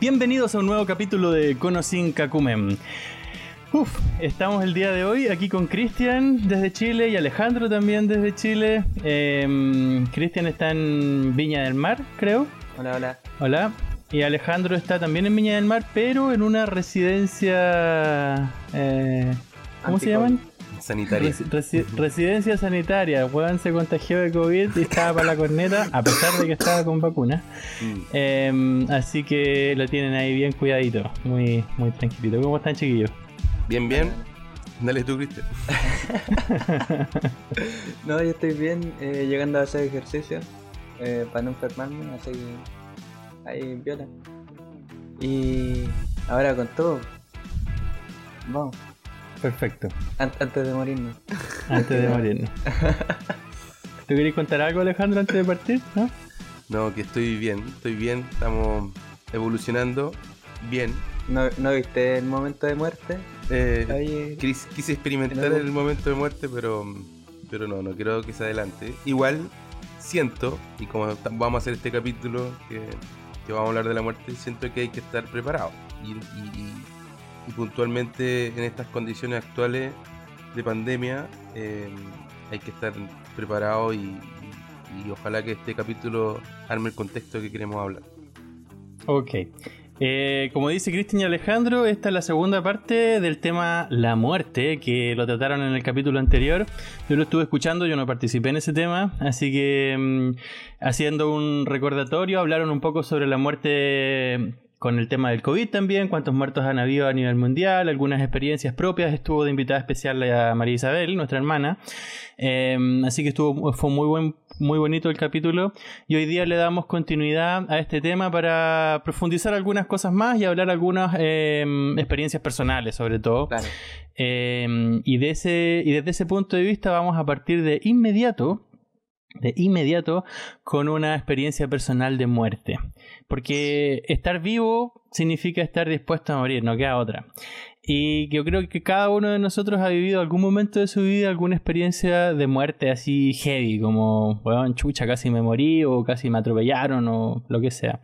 Bienvenidos a un nuevo capítulo de Conosin Kakumen. Uf, estamos el día de hoy aquí con Cristian desde Chile y Alejandro también desde Chile. Em, Cristian está en Viña del Mar, creo. Hola, hola. Hola. Y Alejandro está también en Viña del Mar, pero en una residencia... eh, ¿Cómo se llaman? sanitaria. Resi- resi- residencia sanitaria. Juan se contagió de COVID y estaba para la corneta, a pesar de que estaba con vacuna. Mm. Em, así que lo tienen ahí bien cuidadito, muy, muy tranquilito. ¿Cómo están, chiquillos? Bien, bien. Dale tú, Cristian. No, yo estoy bien, eh, llegando a hacer ejercicio eh, para no enfermarme, así que ahí viola. Y ahora con todo, vamos, Perfecto, an- antes de morirnos. antes de morirnos. ¿Tú querías contar algo, Alejandro, antes de partir? ¿No? No, que estoy bien. Estoy bien. Estamos evolucionando bien. ¿No, ¿No viste el momento de muerte? Eh, quise experimentar en el momento de muerte, pero, pero no, no creo que se adelante. Igual siento, y como vamos a hacer este capítulo que, que vamos a hablar de la muerte, siento que hay que estar preparado. Y, y- y- y puntualmente en estas condiciones actuales de pandemia eh, hay que estar preparado y, y- y ojalá que este capítulo arme el contexto que queremos hablar. Ok. Eh, como dice Cristian y Alejandro, esta es la segunda parte del tema la muerte, que lo trataron en el capítulo anterior. Yo lo estuve escuchando, yo no participé en ese tema, así que mm, haciendo un recordatorio, hablaron un poco sobre la muerte con el tema del COVID también, cuántos muertos han habido a nivel mundial, algunas experiencias propias. Estuvo de invitada especial a María Isabel, nuestra hermana. Eh, así que estuvo, fue muy buen, muy bonito el capítulo. Y hoy día le damos continuidad a este tema para profundizar algunas cosas más y hablar algunas eh, experiencias personales, sobre todo. claro. Eh, y, de ese, y desde ese punto de vista vamos a partir de inmediato, de inmediato, con una experiencia personal de muerte. Porque estar vivo significa estar dispuesto a morir, no queda otra. Y yo creo que cada uno de nosotros ha vivido algún momento de su vida alguna experiencia de muerte así heavy, como, weón, chucha, casi me morí o casi me atropellaron o lo que sea.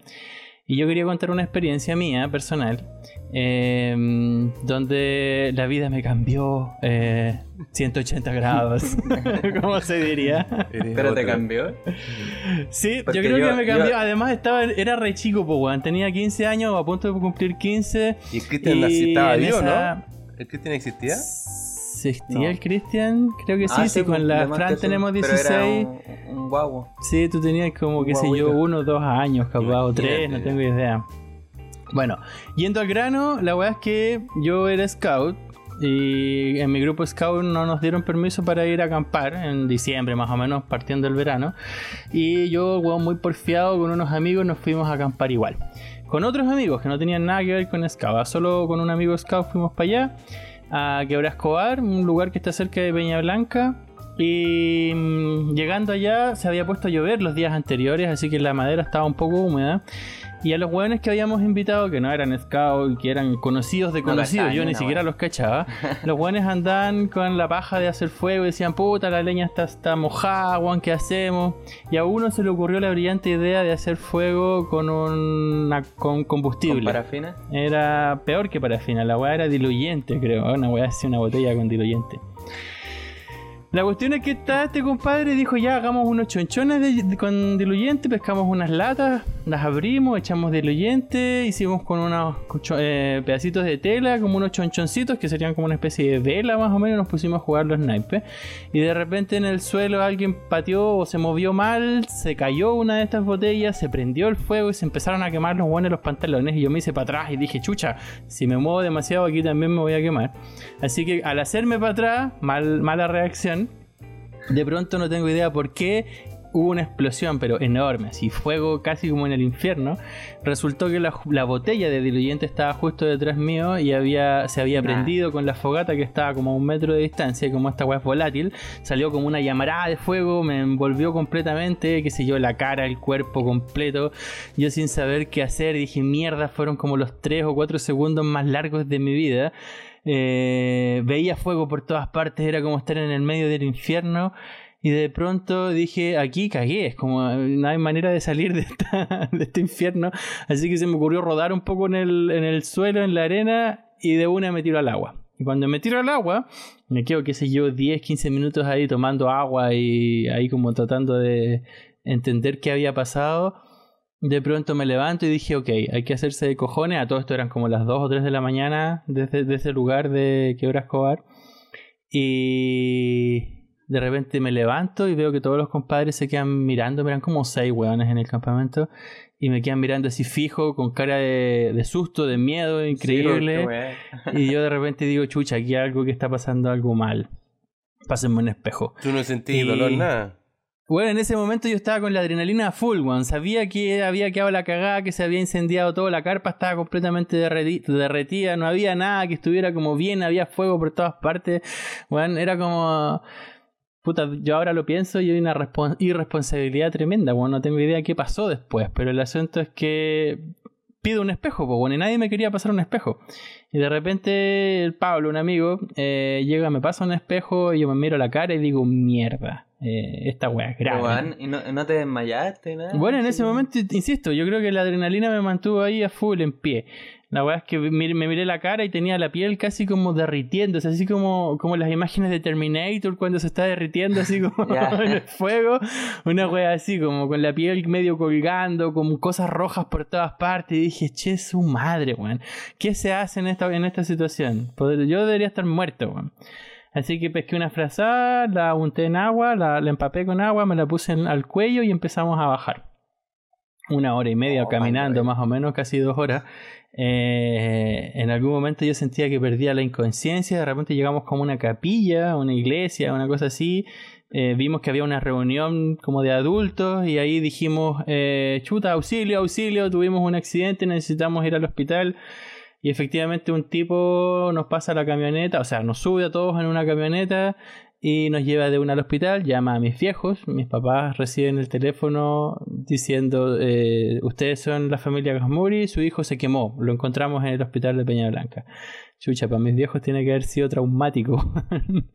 Y yo quería contar una experiencia mía, personal, eh, donde la vida me cambió eh, 180 grados, ¿cómo se diría? Pero te cambió. Sí, Porque yo creo yo- que me cambió. yo- Además, estaba, era re chico, weón. Tenía 15 años, a punto de cumplir 15. ¿Y Cristian vivo, esa- no? ¿El Cristian existía? ¿Existía No. el Cristian? Creo que sí, Ah, sí, pues, con de la Fran sí, tenemos pero 16. era un, un guagua. Sí, tú tenías como, qué sé yo, uno o dos años, capaz, o tres, no tengo idea. Bueno, yendo al grano, la weá es que yo era scout y en mi grupo scout no nos dieron permiso para ir a acampar en diciembre, más o menos, partiendo del verano. Y yo, weón, muy porfiado con unos amigos, nos fuimos a acampar igual. Con otros amigos que no tenían nada que ver con scout, solo con un amigo scout fuimos para allá, a Quebra Escobar, un lugar que está cerca de Peña Blanca. Y mm, llegando allá se había puesto a llover los días anteriores, así que la madera estaba un poco húmeda. Y a los hueones que habíamos invitado, que no eran scouts, que eran conocidos de No conocidos, yo ni siquiera los cachaba. los hueones andaban con la paja de hacer fuego y decían, puta, la leña está, está mojada, hueón, ¿qué hacemos? Y a uno se le ocurrió la brillante idea de hacer fuego con, una, con combustible. ¿Con parafina? Era peor que parafina, la weá era diluyente, creo. Una weá así, una botella con diluyente. La cuestión es que está este compadre y dijo: Ya hagamos unos chonchones de- de- con diluyente, pescamos unas latas, las abrimos, echamos diluyente, hicimos con unos eh, pedacitos de tela, como unos chonchoncitos que serían como una especie de vela más o menos. Nos pusimos a jugar los naipes. Y de repente en el suelo alguien pateó o se movió mal, se cayó una de estas botellas, se prendió el fuego y se empezaron a quemar los buenos los pantalones. Y yo me hice para atrás y dije, chucha, si me muevo demasiado aquí también me voy a quemar. Así que al hacerme para atrás, mal, mala reacción, de pronto no tengo idea por qué hubo una explosión, pero enorme, así fuego casi como en el infierno. Resultó que la, la botella de diluyente estaba justo detrás mío y había, se había Nah. prendido con la fogata que estaba como a un metro de distancia, y como esta weá es volátil, salió como una llamarada de fuego, me envolvió completamente, qué sé yo, la cara, el cuerpo completo. Yo sin saber qué hacer, dije, mierda, fueron como los 3 o 4 segundos más largos de mi vida. Eh, veía fuego por todas partes, era como estar en el medio del infierno. Y de pronto dije, aquí cagué, es como no hay manera de salir de, esta- de este infierno. Así que se me ocurrió rodar un poco en el, en el suelo, en la arena, y de una me tiro al agua. Y cuando me tiro al agua, me quedo, qué sé yo, 10, 15 minutos ahí tomando agua y ahí como tratando de entender qué había pasado. De pronto me levanto y dije, ok, hay que hacerse de cojones. A todo esto eran como las 2 o 3 de la mañana desde, de ese lugar de Quebra Escobar. Y de repente me levanto y veo que todos los compadres se quedan mirando. Eran como 6 hueones en el campamento. Y me quedan mirando así fijo, con cara de, de susto, de miedo, increíble. Sí, y yo de repente digo, chucha, aquí hay algo que está pasando algo mal. Pásenme un espejo. Tú no sentís Y- dolor, nada. Bueno, en ese momento yo estaba con la adrenalina full, one. Sabía que había quedado la cagada, que se había incendiado todo, la carpa estaba completamente derreti- derretida, no había nada que estuviera como bien, había fuego por todas partes. Bueno, era como... Puta, yo ahora lo pienso y hay una respon- irresponsabilidad tremenda, bueno, no tengo idea qué pasó después, pero el asunto es que pido un espejo, pues bueno, y nadie me quería pasar un espejo. Y de repente el Pablo, un amigo, eh, llega, me pasa un espejo y yo me miro a la cara y digo, mierda, eh, esta weá es grave. ¿y no, no te desmayaste? Nada? Bueno, en Sí. ese momento, insisto, yo creo que la adrenalina me mantuvo ahí a full en pie. La verdad es que me miré la cara y tenía la piel casi como derritiéndose, así como, como las imágenes de Terminator cuando se está derritiendo así como en el fuego. Una wea así, como con la piel medio colgando, con cosas rojas por todas partes. Y dije, che, su madre, weón. ¿Qué se hace en esta, en esta situación? Yo debería estar muerto, weón. Así que pesqué una frazada, la unté en agua, la, la empapé con agua, me la puse en- al cuello y empezamos a bajar. Una hora y media Oh, caminando, más o menos, casi dos horas. Eh, en algún momento yo sentía que perdía la inconsciencia, de repente llegamos como a una capilla, una iglesia, una cosa así. Eh, vimos que había una reunión como de adultos y ahí dijimos, eh, chuta, auxilio, auxilio, tuvimos un accidente, necesitamos ir al hospital. Y efectivamente un tipo nos pasa la camioneta, o sea, nos sube a todos en una camioneta y nos lleva de una al hospital, llama a mis viejos, mis papás reciben el teléfono diciendo, eh, ustedes son la familia Gasmuri, su hijo se quemó, lo encontramos en el hospital de Peña Blanca. Chucha, para mis viejos tiene que haber sido traumático.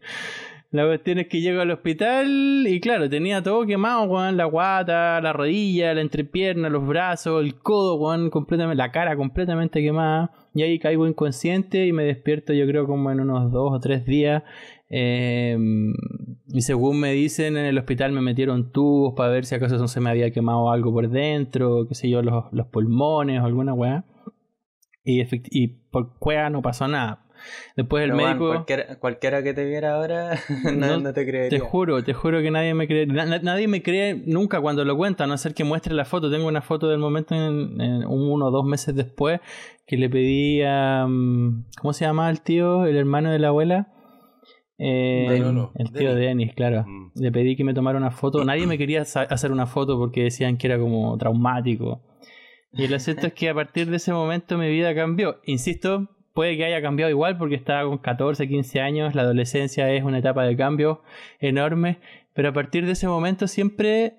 La cuestión es que llego al hospital y claro, tenía todo quemado, weón, la guata, la rodilla, la entrepierna, los brazos, el codo, weón, completamente, la cara completamente quemada. Y ahí caigo inconsciente y me despierto yo creo como en unos dos o tres días. Eh, y según me dicen, en el hospital me metieron tubos para ver si acaso no se me había quemado algo por dentro, qué sé yo, los, los pulmones o alguna weá. Y, y por cueva no pasó nada. Después el Pero, médico... cualquiera, cualquiera que te viera ahora no, te creería. Te juro, te juro que nadie me cree. na- na- nadie me cree nunca cuando lo cuenta, a no ser que muestre la foto. Tengo una foto del momento en, en un- uno o dos meses después que le pedí a. mm, ¿Cómo se llama el tío? El hermano de la abuela. Eh, Manolo, el tío Denis. de Denis, claro. Mm. Le pedí que me tomara una foto. Nadie me quería hacer una foto porque decían que era como traumático. Y el asunto es que a partir de ese momento mi vida cambió. Insisto, puede que haya cambiado igual porque estaba con 14, 15 años. La adolescencia es una etapa de cambio enorme. Pero a partir de ese momento siempre.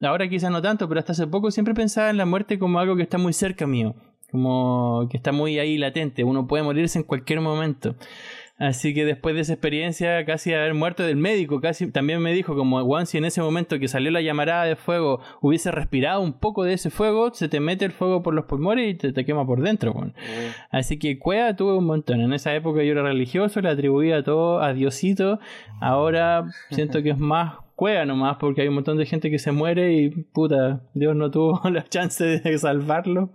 Ahora quizás no tanto, pero hasta hace poco siempre pensaba en la muerte como algo que está muy cerca mío. Como que está muy ahí latente. Uno puede morirse en cualquier momento. Así que después de esa experiencia, casi de haber muerto del médico, casi también me dijo como, Juan, si en ese momento que salió la llamarada de fuego hubiese respirado un poco de ese fuego, se te mete el fuego por los pulmones y te, te quema por dentro, weón. Uh, Así que cueva tuve un montón. En esa época yo era religioso, le atribuía todo a Diosito. Ahora siento que es más cueva nomás porque hay un montón de gente que se muere y puta, Dios no tuvo la chance de salvarlo.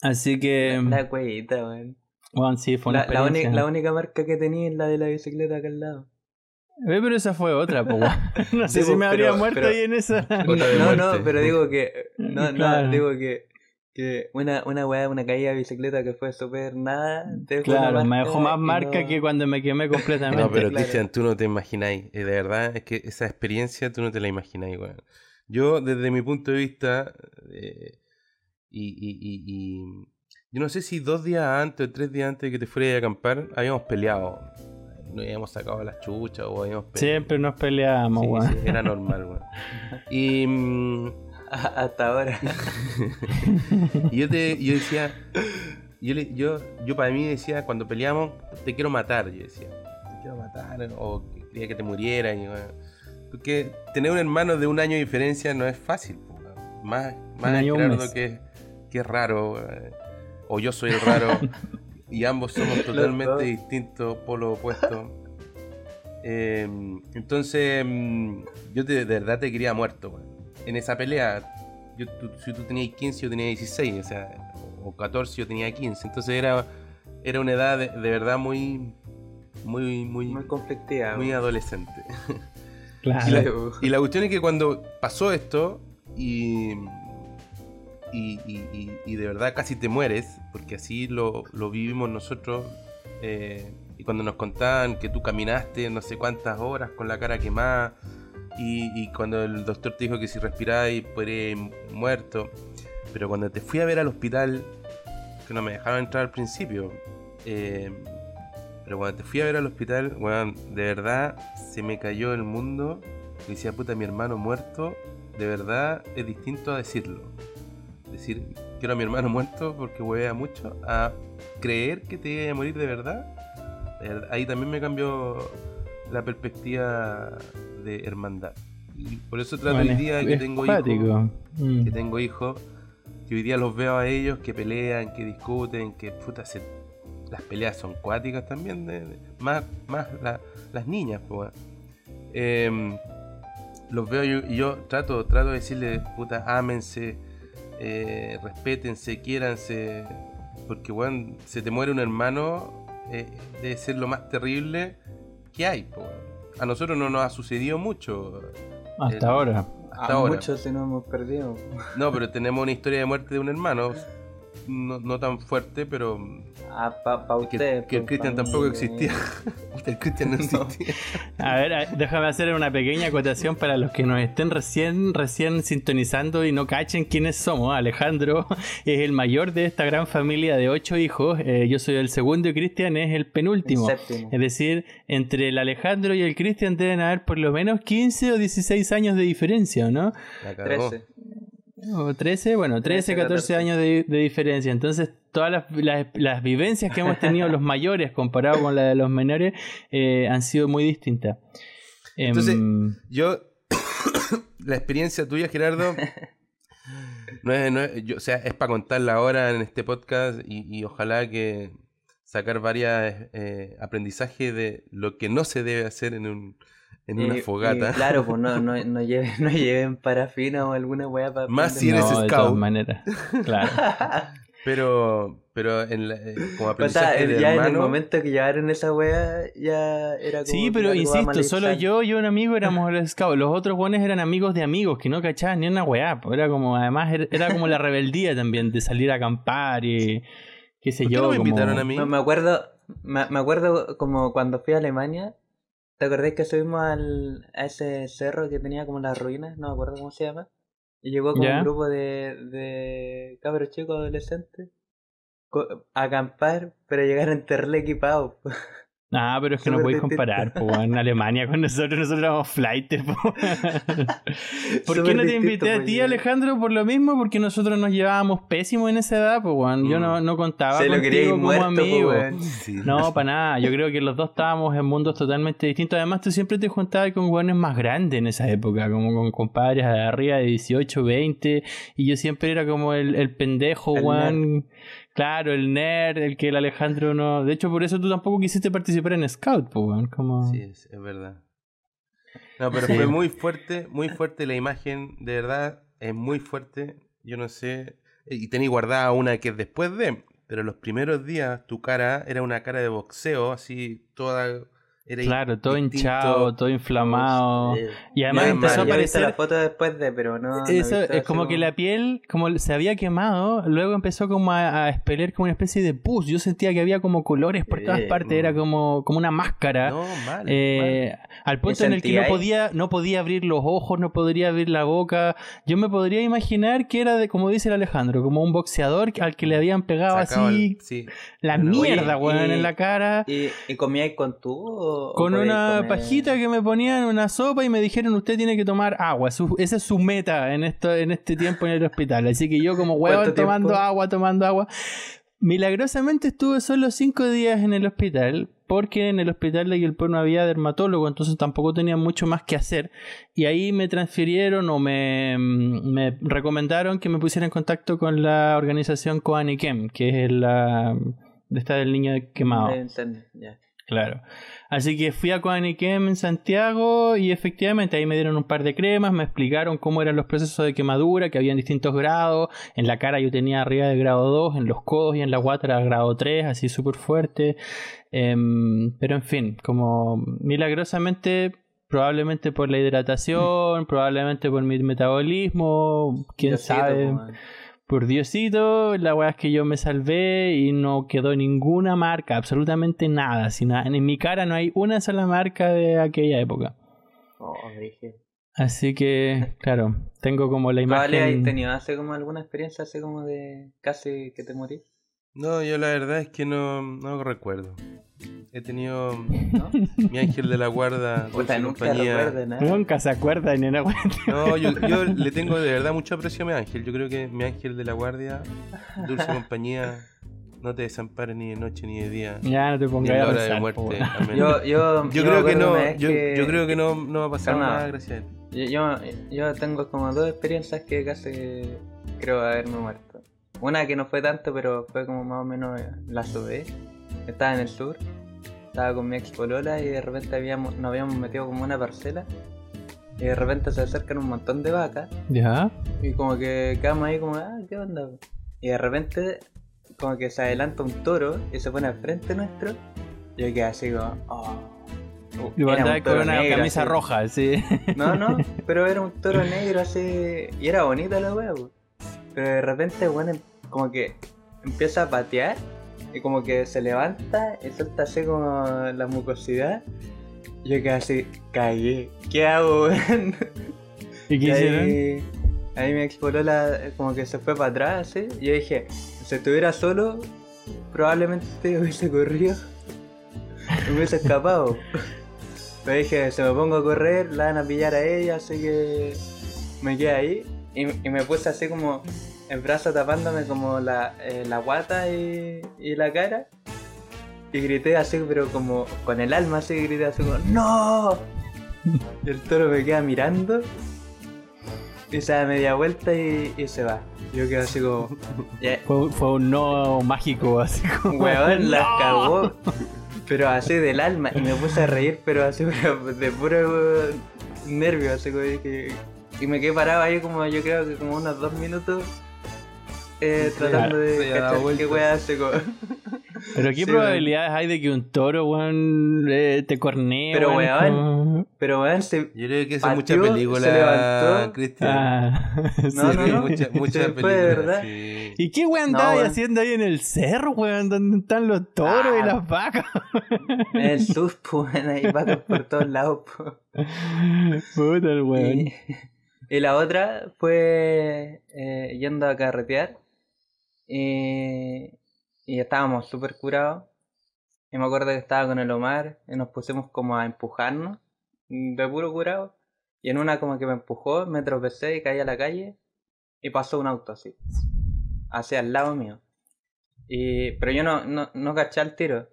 Así que, La cuevita, weón. Bueno, sí, fue una La, experiencia. la única marca que tenía es la de la bicicleta acá al lado. Eh, pero esa fue otra, po, weón. No sé Sí, si me habría pero- muerto pero- ahí en esa. No, no, pero digo que. No, Claro. no, digo que. Que una, una weá, una caída de bicicleta que fue súper nada. Claro, me dejó más marca no- que cuando me quemé completamente. No, pero claro. Cristian, tú no te imagináis. eh, De verdad, es que esa experiencia tú no te la imagináis, weón. Yo, desde mi punto de vista, eh, y, y- y- y- yo no sé si dos días antes o tres días antes de que te fueras a acampar, habíamos peleado. Nos habíamos sacado las chuchas o habíamos peleado. Siempre nos peleamos, Sí, weón. sí, era normal, weón. Y, mm, Hasta ahora. y yo, te, yo decía, yo, le- yo, yo para mí decía, cuando peleamos, te quiero matar, yo decía, te quiero matar, o que quería que te muriera. Y, bueno, porque tener un hermano de un año de diferencia no es fácil, weón. más, más mes. que, que es raro, weón. O yo soy el raro, y ambos somos totalmente distintos, polo opuesto. Eh, entonces, mm, yo te- de verdad te quería muerto. En esa pelea, yo, tú- si tú tenías 15, yo tenía 16, o sea, o 14, yo tenía 15. Entonces era, era una edad de, de verdad muy, muy, muy, Muy conflictiva. muy adolescente. Claro. Y la, Claro. y la cuestión es que cuando pasó esto y, y, de verdad casi te mueres, porque así lo, vivimos nosotros, eh, y cuando nos contaban que tú caminaste no sé cuántas horas con la cara quemada, y, cuando el doctor te dijo que si respirabas podrías muerto, pero cuando te fui a ver al hospital, que no me dejaron entrar al principio, eh, pero cuando te fui a ver al hospital, weón, de verdad se me cayó el mundo. Y decía, puta, mi hermano muerto, de verdad es distinto a decirlo. Decir, quiero a mi hermano muerto porque huevea mucho, a creer que te iba a morir de verdad. Ahí también me cambió la perspectiva de hermandad. Y por eso trato Bueno, hoy día que tengo hijos cuático. Mm. que tengo hijos, que hoy día los veo a ellos que pelean, que discuten, que puta se- las peleas son cuáticas también, de- de- más, más la- las niñas, pues. Em, los veo yo- y yo trato, trato de decirles, puta, ámense, eh, respétense, quiéranse, porque weón, se te muere un hermano, eh, debe ser lo más terrible que hay, pues. A nosotros no nos ha sucedido mucho Hasta el- ahora. hasta a ahora. muchos se nos hemos perdido. No, pero tenemos una historia de muerte de un hermano. No, no tan fuerte, pero Ah, pa, pa que, que el pues, Cristian pa tampoco mí, existía. el Cristian no existía. A ver, a- déjame hacer una pequeña acotación para los que nos estén recién, recién sintonizando y no cachen quiénes somos. Alejandro es el mayor de esta gran familia de ocho hijos. Eh, yo soy el segundo y Cristian es el penúltimo. El séptimo. Es decir, entre el Alejandro y el Cristian deben haber por lo menos 15 o 16 años de diferencia, ¿no? La cagó. 13. O 13, bueno, 13, 13, 14 14. años de, de diferencia. Entonces, todas las, las- las vivencias que hemos tenido los mayores comparado con las de los menores eh, han sido muy distintas. Em, Entonces, Yo, la experiencia tuya, Gerardo, no es, no es- yo- o sea, es para contarla ahora en este podcast y, y ojalá que sacar varios aprendizajes de lo que no se debe hacer en, un, en una Y- fogata. y claro, pues no, no, no, lleven, no lleven parafina o alguna weá para. Más si eres no, de scout. todas maneras. Claro. Pero, pero en la- eh, como aprendizaje sea, de ya en el momento que llevaron esa weá, ya era como. Sí, pero insisto, solo yo y un amigo éramos los scouts. Los otros buenos eran amigos de amigos que no cachaban ni una weá. po. Era como, además, era, era como la rebeldía también de salir a acampar y qué sé ¿por qué yo. no me como- invitaron a mí? No, me acuerdo, me, me acuerdo como cuando fui a Alemania. ¿Te acordás que subimos al, a ese cerro que tenía como las ruinas? No me acuerdo cómo se llama. Y llegó Ya. un grupo de, de cabros chicos adolescentes a acampar, pero llegaron en terrible equipados. Ah, pero es que no podéis comparar, po, en Alemania con nosotros, nosotros éramos flight. po. ¿Por qué no te invité a pues, ti, ya. Alejandro? Por lo mismo, porque nosotros nos llevábamos pésimo en esa edad, pues, weón. Yo Mm. no, no contaba Se lo contigo como muerto, po, amigo. Sí. No, para nada. Yo creo que los dos estábamos en mundos totalmente distintos. Además, tú siempre te juntabas con hueones más grandes en esa época, como con compadres de arriba de 18, 20. Y yo siempre era como el, el pendejo, El. Claro, el nerd, el que el Alejandro no. De hecho, por eso tú tampoco quisiste participar en Scout, pues. Como... Sí, es, es verdad. No, pero Sí. fue muy fuerte, muy fuerte la imagen, de verdad, es muy fuerte. Yo no sé, y tenía guardada una que es después de, pero los primeros días tu cara era una cara de boxeo, así toda Era Claro, todo distinto. hinchado, todo inflamado. Eh, Y además empezó a aparecer. la foto después de, pero no. Eso es como que la piel, como se había quemado, luego empezó como a, a expeler como una especie de pus. Yo sentía que había como colores por todas partes, era como, como una máscara. No, mal. Eh, al punto ¿Y en el que no podía, no podía abrir los ojos, no podría abrir la boca. Yo me podría imaginar que era de, como dice el Alejandro, como un boxeador al que le habían pegado. Sacado así el- sí. la mierda, weón, en la cara. ¿Y, y comíais con tubo? O Con una comer- pajita que me ponían una sopa y me dijeron usted tiene que tomar agua. Su- esa es su meta en esto, en este tiempo en el hospital. Así que yo como huevón tomando agua, tomando agua. Milagrosamente estuve solo cinco días en el hospital, porque en el hospital de Guilpor no había dermatólogo, entonces tampoco tenía mucho más que hacer. Y ahí me transfirieron o me, me recomendaron que me pusiera en contacto con la organización Coaniquem, que es la de esta del niño quemado. Claro. Así que fui a Coaniquem en Santiago y efectivamente ahí me dieron un par de cremas, me explicaron cómo eran los procesos de quemadura, que habían distintos grados. En la cara yo tenía arriba de grado 2, en los codos y en la guata era grado 3, así súper fuerte. Em, pero en fin, como milagrosamente, probablemente por la hidratación, probablemente por mi metabolismo, quién Diosito, sabe. man. Por Diosito, la weá es que yo me salvé y no quedó ninguna marca, absolutamente nada. Si na- en mi cara no hay una sola marca de aquella época. Oh. Así que, claro, tengo como la ¿Vale, has imagen. tenido hace como alguna experiencia así como de casi que te morís? No, yo la verdad es que no, no recuerdo. He tenido ¿No? mi ángel de la guarda, dulce Puta, nunca compañía. recuerdo nada. Nunca se acuerda ni una weá. No, yo, yo le tengo de verdad mucho aprecio a mi ángel. Yo creo que mi ángel de la guardia, dulce compañía, no te desampare ni de noche ni de día. Ya no te en pongas a hora de pensar, muerte. Yo, yo, creo que no, yo, creo que no, no va a pasar Calma. nada, gracias a él. Yo, yo, yo tengo como dos experiencias que casi creo haberme muerto. Una que no fue tanto, pero fue como más o menos la sube. Estaba en el sur, estaba con mi ex polola y de repente habíamos, nos habíamos metido como una parcela. Y de repente se acercan un montón de vacas Ya. y como que quedamos ahí como, ah, ¿qué onda? Y de repente como que se adelanta un toro y se pone al frente nuestro. Y yo quedé así como, oh. Y Era un con una negro, camisa así. roja, sí. No, no, pero era un toro negro así. Y era bonita la wea, po. Pero de repente, bueno, em- como que empieza a patear. Y como que se levanta y suelta así como la mucosidad. Yo quedé así, cagué. ¿Qué hago, weón? ¿Y qué hicieron? ahí, ahí mi ex polola como que se fue para atrás, así. Y yo dije, si estuviera solo, probablemente hubiese corrido. Me hubiese escapado. Pero dije, si me pongo a correr, la van a pillar a ella, así que me quedé ahí. Y, y me puse así como el brazo tapándome como la, eh, la guata y, y la cara. Y grité así, pero como con el alma así, grité así como ¡No! Y el toro me queda mirando. Y se da media vuelta y, y se va. Yo quedo así como. Fue, fue un no mágico, así como. Weón, las ¡No! cagó. Pero así del alma. Y me puse a reír, pero así de puro nervio. Así como que. Y me quedé parado ahí como yo creo que como unos dos minutos. Eh, tratando de cachar qué weá hace. Pero qué Sí, probabilidades hay de que un toro, weón, eh, te cornee, Pero, weón, weón, Pero weón, se. Yo creo que es mucha película, levantó. Cristian. Ah, No, sí. no, no. Mucha, mucha Se fue película, verdad. sí. ¿Y qué weón No, andaba haciendo ahí en el cerro, weón? ¿Dónde están los toros y Ah. las vacas? En el sur, pues, weón, ahí vacas por todos lados, pues. Puta el weón. Y, y la otra fue eh, yendo a carretear y, y estábamos súper curados. Y me acuerdo que estaba con el Omar y nos pusimos como a empujarnos de puro curado. Y en una como que me empujó, me tropecé y caí a la calle y pasó un auto así, hacia al lado mío. Y, pero yo no, no, no caché al tiro.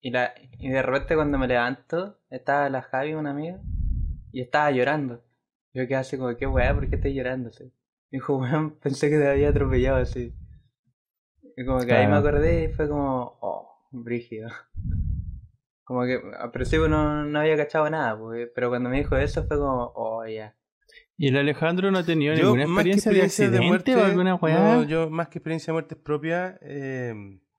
Y, la, y de repente cuando me levanto, estaba la Javi, una amiga, y estaba llorando. Yo quedé así como, qué weá, ¿por qué estás llorando? Así. Dijo, weón, pensé que te había atropellado así. Y como que ahí me acordé y fue como, oh, brígido. Como que al principio no, no había cachado nada, pues, pero cuando me dijo eso fue como, oh, ya. ¿Y el Alejandro no ha tenido Yo, ninguna experiencia de muerte, o alguna weá? no, yo más que experiencia de muerte propia, eh,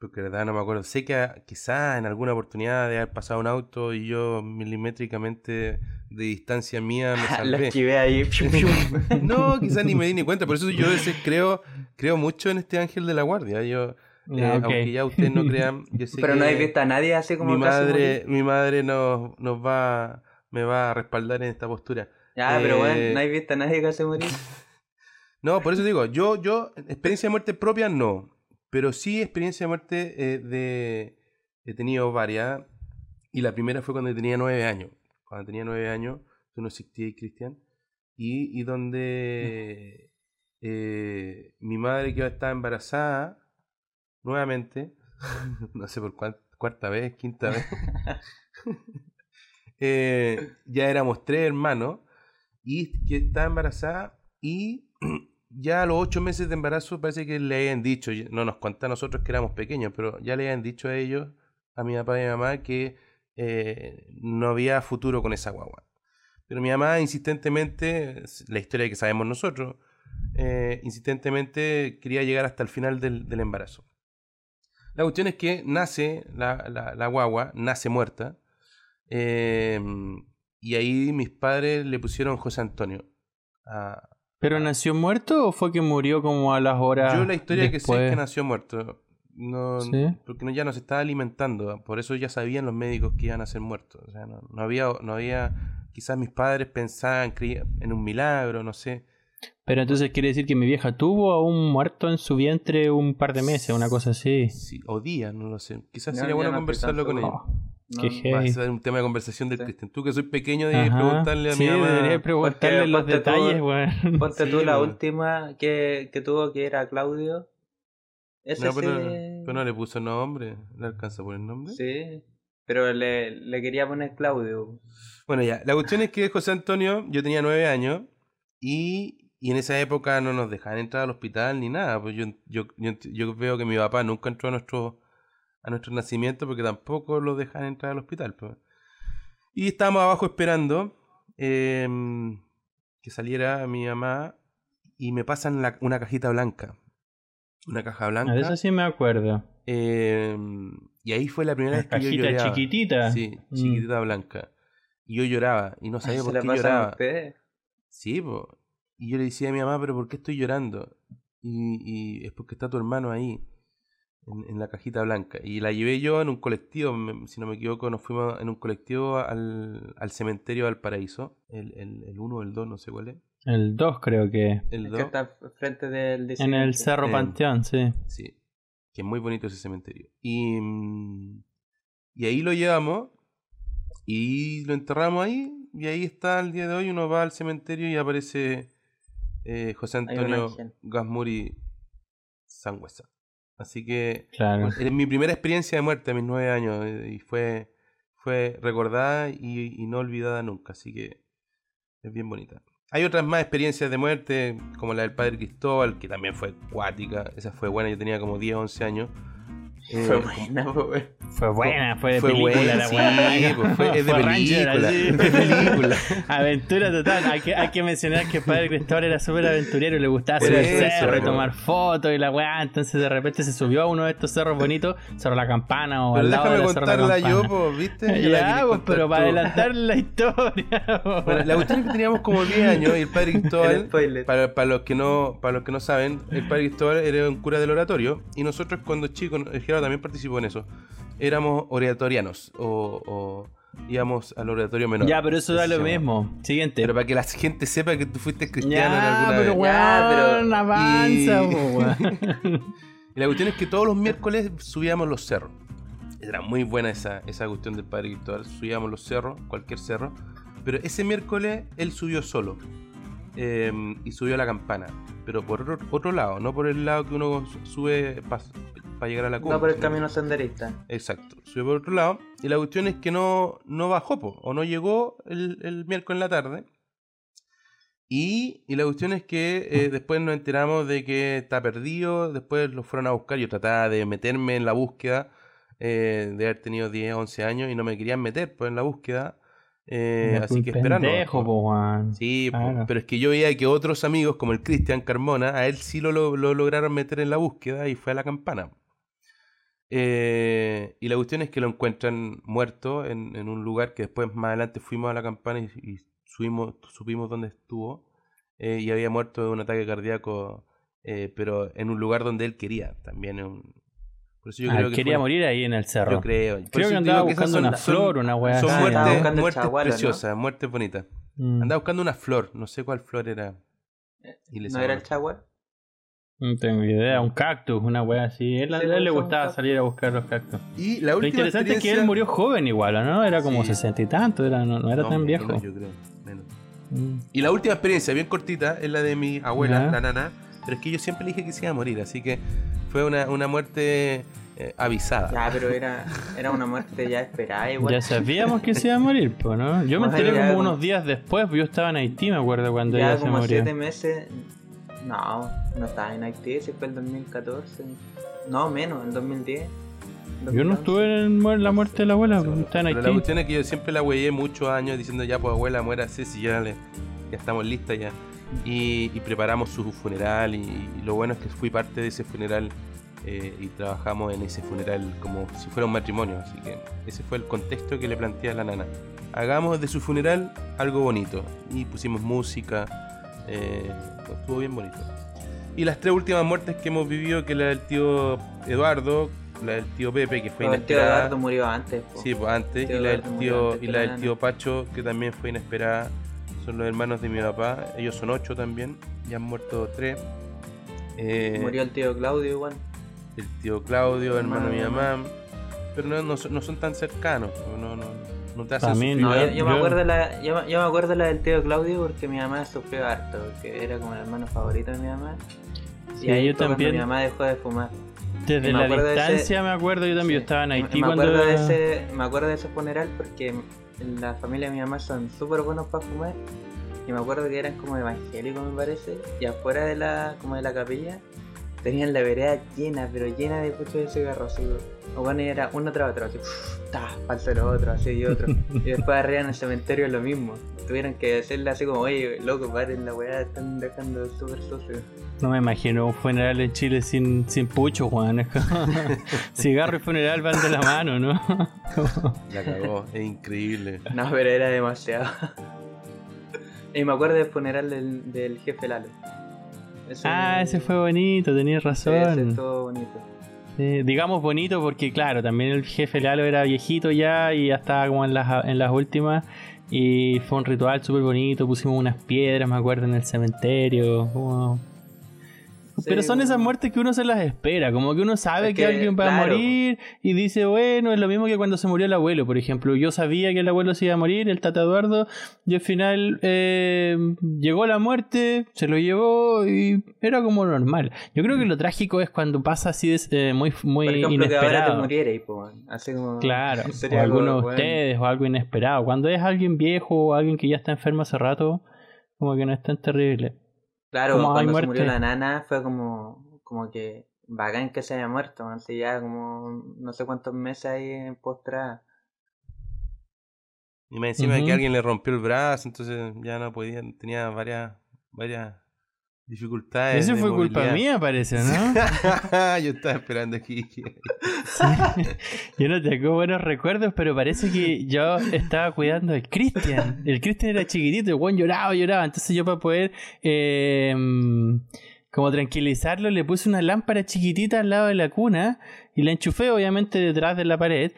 porque la verdad no me acuerdo. Sé que ah, quizás en alguna oportunidad de haber pasado un auto y yo milimétricamente de distancia mía me Lo salvé. esquivé ahí. No, quizás ni me di ni cuenta. Por eso yo a veces creo, creo mucho en este ángel de la guardia. Yo, eh, Ah, ok. aunque ya ustedes no crean, yo sé Pero que no hay visto a nadie así como mi madre, morir. mi madre nos, nos va, me va a respaldar en esta postura. Ya, pero eh, bueno, no hay visto a nadie casi morir. No, por eso digo, yo, yo, experiencia de muerte propia no, pero sí experiencia de muerte eh, he tenido varias, y la primera fue cuando tenía nueve años. Cuando tenía nueve años, tú no existías, Cristian, y, y donde eh, mi madre que estaba embarazada, nuevamente, no sé por cuál- cuarta vez, quinta vez, eh, ya éramos tres hermanos, y que estaba embarazada, y ya a los ocho meses de embarazo parece que le habían dicho, no nos cuenta a nosotros que éramos pequeños, pero ya le habían dicho a ellos, a mi papá y a mi mamá, que eh, no había futuro con esa guagua. Pero mi mamá insistentemente, la historia que sabemos nosotros, eh, insistentemente quería llegar hasta el final del, del embarazo. La cuestión es que nace la, la- la guagua, nace muerta, eh, y ahí mis padres le pusieron José Antonio. a- ¿Pero nació muerto o fue que murió como a las horas? Yo la historia que sé es que nació muerto. No, ¿Sí? Porque no, ya no se estaba alimentando. Por eso ya sabían los médicos que iban a ser muertos. O sea, no, no había, no había. Quizás mis padres pensaban creían en un milagro, no sé. Pero entonces quiere decir que mi vieja tuvo a un muerto en su vientre un par de meses, una cosa así. Si, o días, no lo sé. Quizás No, sería bueno conversarlo con ellos. No, Va a ser un tema de conversación del Sí. Cristian. Tú que soy pequeño de Ajá. preguntarle a sí, mi mamá. debería preguntarle Porque los ponte tú- detalles, weón. Ponte Sí, tú la weón. última que, que tuvo que era Claudio. Ese No, pero, sí. pero no le puso nombre. ¿Le alcanza por el nombre? Sí. Pero le, le quería poner Claudio. Bueno, ya, la cuestión es que José Antonio, yo tenía nueve años y, y en esa época no nos dejaban entrar al hospital ni nada. Pues yo, yo, yo, yo veo que mi papá nunca entró a nuestro, a nuestro nacimiento porque tampoco lo dejaban entrar al hospital. pues. Y estábamos abajo esperando em, que saliera mi mamá y me pasan la- una cajita blanca. Una caja blanca. Ah, De eso sí me acuerdo. em, y ahí fue la primera vez que yo cajita lloraba. chiquitita. Sí, Mm. chiquitita blanca. Y yo lloraba y no sabía ¿Se por qué a lloraba. ustedes? Sí, po. Y yo le decía a mi mamá, pero ¿por qué estoy llorando? Y, y es porque está tu hermano ahí, en, en la cajita blanca. Y la llevé yo en un colectivo, me- si no me equivoco, nos fuimos en un colectivo al, al cementerio del Paraíso. El 1 el, uno o el 2, no sé cuál es. El 2 creo que. El El 2. que está frente del En el Cerro Eh, Panteón, sí. Sí, que es muy bonito ese cementerio. Y, mm, y ahí lo llevamos y lo enterramos ahí. Y ahí está el día de hoy. Uno va al cementerio y aparece eh, José Antonio. Gasmuri Sangüesa. Así que Claro. es mi primera experiencia de muerte a mis nueve años eh, y fue, fue recordada y, y no olvidada nunca. Así que es bien bonita. Hay otras más experiencias de muerte, como la del padre Cristóbal, que también fue acuática. Esa fue buena, yo tenía como 10, 11 años. Eh, Fue buena. Fue buena, fue de fue película buena, la sí, pues, fue- es de película, de. Aventura total. Hay que, hay que mencionar que el padre Cristóbal era súper aventurero le gustaba subir cerro y po. tomar fotos y la weá. Entonces de repente se subió a uno de estos cerros bonitos, Cerro La Campana o Pero al lado de déjame la La contarla yo, pues, ¿viste? La Ya, quería pues, pero para adelantar la historia. po. Bueno, la cuestión es que teníamos como 10 años y el padre Cristóbal, para, para los que no para los que no saben, el padre Cristóbal era un cura del oratorio y nosotros cuando chicos, el También participó en eso, éramos oratorianos o, o íbamos al oratorio menor. ya, pero eso da lo llama. mismo. Siguiente. Pero para que la gente sepa que tú fuiste cristiano en ya, alguna pero vez. weón, Ya, pero- avanza, Y- po. Y la cuestión es que todos los miércoles subíamos los cerros. Era muy buena esa, esa cuestión del padre Cristóbal. Subíamos los cerros, cualquier cerro. Pero ese miércoles él subió solo. eh, y subió a la campana. Pero por otro, otro lado, no por el lado que uno sube para llegar a la cumbre. No por el camino senderista. Exacto, subió por otro lado. Y la cuestión es que no, no bajó, po, o no llegó el, el miércoles en la tarde. Y, y la cuestión es que eh, después nos enteramos de que está perdido. Después lo fueron a buscar. Yo trataba de meterme en la búsqueda. eh, de haber tenido 10, 11 años y no me querían meter pues, en la búsqueda. eh, así que esperando. pendejo, po, weón. Sí, Claro. pero es que yo veía que otros amigos, como el Cristian Carmona, a él sí lo, lo- lo lograron meter en la búsqueda y fue a la campana. Eh, y la cuestión es que lo encuentran muerto en, en, un lugar que después más adelante fuimos a la campana y, y subimos, supimos dónde estuvo. Eh, y había muerto de un ataque cardíaco, eh, pero en un lugar donde él quería. También un... Por eso yo ah, creo que quería morir ahí en el cerro. Yo creo. creo que andaba buscando una flor, una weá. Son muertes, muertes preciosas, muertes bonitas. Mm. Andaba buscando una flor, no sé cuál flor era. Y ¿No era el chaguar? No tengo idea, un cactus, una wea así. Él, a él le gustaba salir a buscar los cactus. Y la Lo interesante es que él murió joven igual, ¿no? Era como sesenta y tanto, era, no, era tan viejo. yo creo, mm. Y la última experiencia, bien cortita, es la de mi abuela, la nana. Pero es que yo siempre le dije que se iba a morir, así que fue una, una muerte eh, avisada. Ya, pero era, era una muerte ya esperada igual. Ya sabíamos que se iba a morir, pues, ¿no? Yo me enteré como unos días después, yo estaba en Haití, me acuerdo, cuando ya ella se murió. como siete meses no, no estaba en Haití, ese fue el 2014. No, menos, en 2010. Yo no estuve en la muerte de la abuela, sí, estaba en Haití. la cuestión es que yo siempre la huellé muchos años diciendo ya, pues abuela, muera así, si ya, le, ya estamos listas ya. Y, preparamos su funeral y, lo bueno es que fui parte de ese funeral eh, y trabajamos en ese funeral como si fuera un matrimonio. Así que ese fue el contexto que le planteé a la nana. Hagamos de su funeral algo bonito y pusimos música. Eh, estuvo bien bonito. Y las tres últimas muertes que hemos vivido, que la del tío Eduardo, la del tío Pepe, que fue inesperada. El tío Eduardo murió antes. Sí, pues antes. Y la, del tío, y la del tío Pacho, que también fue inesperada. Son los hermanos de mi papá. Ellos son ocho también. Ya han muerto tres. Eh, murió el tío Claudio igual. El tío Claudio, hermano, de mi mamá. Pero no, no, no son tan cercanos. No, no, no te También, no, yo, me acuerdo la, yo, me acuerdo la del tío Claudio porque mi mamá sufrió harto, porque era como el hermano favorito de mi mamá. y ahí yo también. Mi mamá dejó de fumar. Desde la distancia me acuerdo, yo también estaba en Haití me cuando... Acuerdo de ese, me acuerdo de ese funeral porque la familia de mi mamá son súper buenos para fumar. Y me acuerdo que eran como evangélicos, me parece. Y afuera de la, como de la capilla, tenían la vereda llena, pero llena de puchos de cigarros. O bueno, era uno tras otro, así, ta, falso lo otro, así y otro. y después arriba en el cementerio lo mismo. Tuvieron que hacerle así como, oye, loco, paren la weá, están dejando súper sucio. No me imagino un funeral en Chile sin, sin pucho, Juan. Cigarro y funeral van de la mano, ¿no? la cagó, es increíble. No, pero era demasiado. y me acuerdo del funeral del, del jefe Lalo. Ah, ese fue bonito, tenías razón. Ese estuvo bonito digamos bonito porque claro, también el jefe Lalo era viejito ya y ya estaba como en las, en las últimas y fue un ritual súper bonito, pusimos unas piedras, me acuerdo, en el cementerio. Pero son esas muertes que uno se las espera, como que uno sabe que, alguien va a morir y dice, bueno, es lo mismo que cuando se murió el abuelo, por ejemplo. Yo sabía que el abuelo se iba a morir, el tata Eduardo, y al final eh, llegó la muerte, se lo llevó y era como normal. Yo creo que lo trágico es cuando pasa así de, eh, muy, muy por ejemplo, inesperado. Que ahora como... Claro, o alguno de ustedes o algo inesperado. Cuando es alguien viejo o alguien que ya está enfermo hace rato, como que no es tan terrible. Claro, cuando se murió la nana fue como, como que bacán que se haya muerto, así ya como no sé cuántos meses ahí en postra. Y me encima que alguien le rompió el brazo, entonces ya no podía, tenía varias, varias dificultades. Eso fue culpa mía, parece, ¿no? Yo estaba esperando aquí. Yo no tengo buenos recuerdos, pero parece que yo estaba cuidando al Cristian. El Cristian era chiquitito, el Juan lloraba, lloraba. Entonces yo para poder eh, como tranquilizarlo le puse una lámpara chiquitita al lado de la cuna y la enchufé obviamente detrás de la pared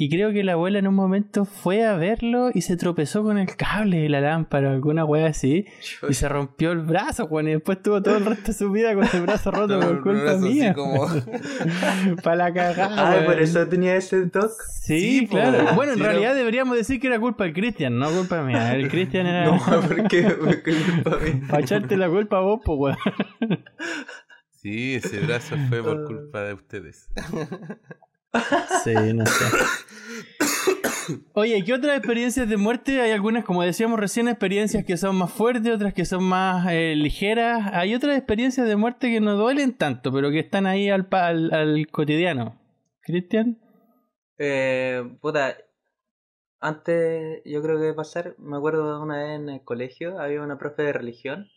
y creo que la abuela en un momento fue a verlo y se tropezó con el cable de la lámpara o alguna wea así. Y se rompió el brazo, Juan. Y después tuvo todo el resto de su vida con el brazo roto por culpa mía. Para la cagada. Ah, por eso tenía ese toque. Sí, claro. bueno, en realidad deberíamos decir que era culpa del Cristian, no culpa mía. El Cristian era. No, ¿por qué? culpa mía? Para echarte la culpa a vos, pues, weón. Sí, ese brazo fue por culpa de ustedes. Sí, no sé. Oye, ¿qué otras experiencias de muerte? Hay algunas, como decíamos recién, experiencias que son más fuertes, otras que son más eh, ligeras. Hay otras experiencias de muerte que no duelen tanto, pero que están ahí al, al, cotidiano. ¿Cristian? Eh, puta, antes yo creo que pasar, me acuerdo de una vez en el colegio, había una profe de religión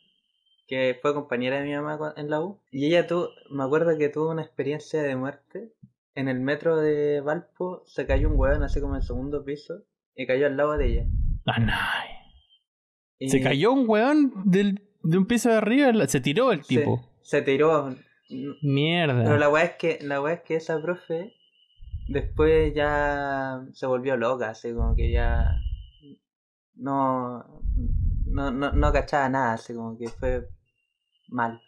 que fue compañera de mi mamá en la U, y ella tuvo, me acuerdo que tuvo una experiencia de muerte en el metro de Valpo se cayó un weón así como en el segundo piso y cayó al lado de ella. Ah. Y Se cayó un weón del, de un piso de arriba, se tiró el se- tipo. Se, tiró. Mierda. Pero la weá es que la weá es que esa profe después ya se volvió loca, así como que ya no no, no, no cachaba nada, así como que fue mal.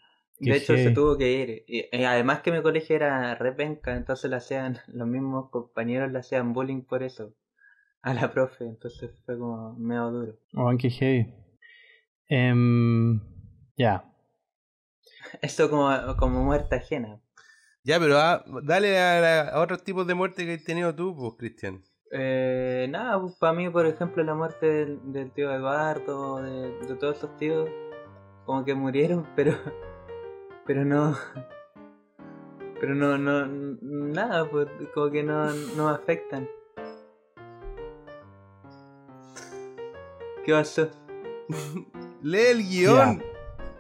Qué De hecho, se tuvo que ir. Y, y además que mi colegio era repenca, entonces le hacían, los mismos compañeros le hacían bullying por eso a la profe, entonces fue como medio duro. Oh, qué heavy. Em, ya. Eso como, como muerte ajena. Ya, pero ah, dale a, la- a otros tipos de muerte que has tenido tú, pues, Cristian. Eh, nada, para mí, por ejemplo, la muerte del, del tío Eduardo, de, de todos esos tíos, como que murieron, pero pero no pero no no nada, pues como que no, no me afectan. ¿Qué pasó? Lee el guion.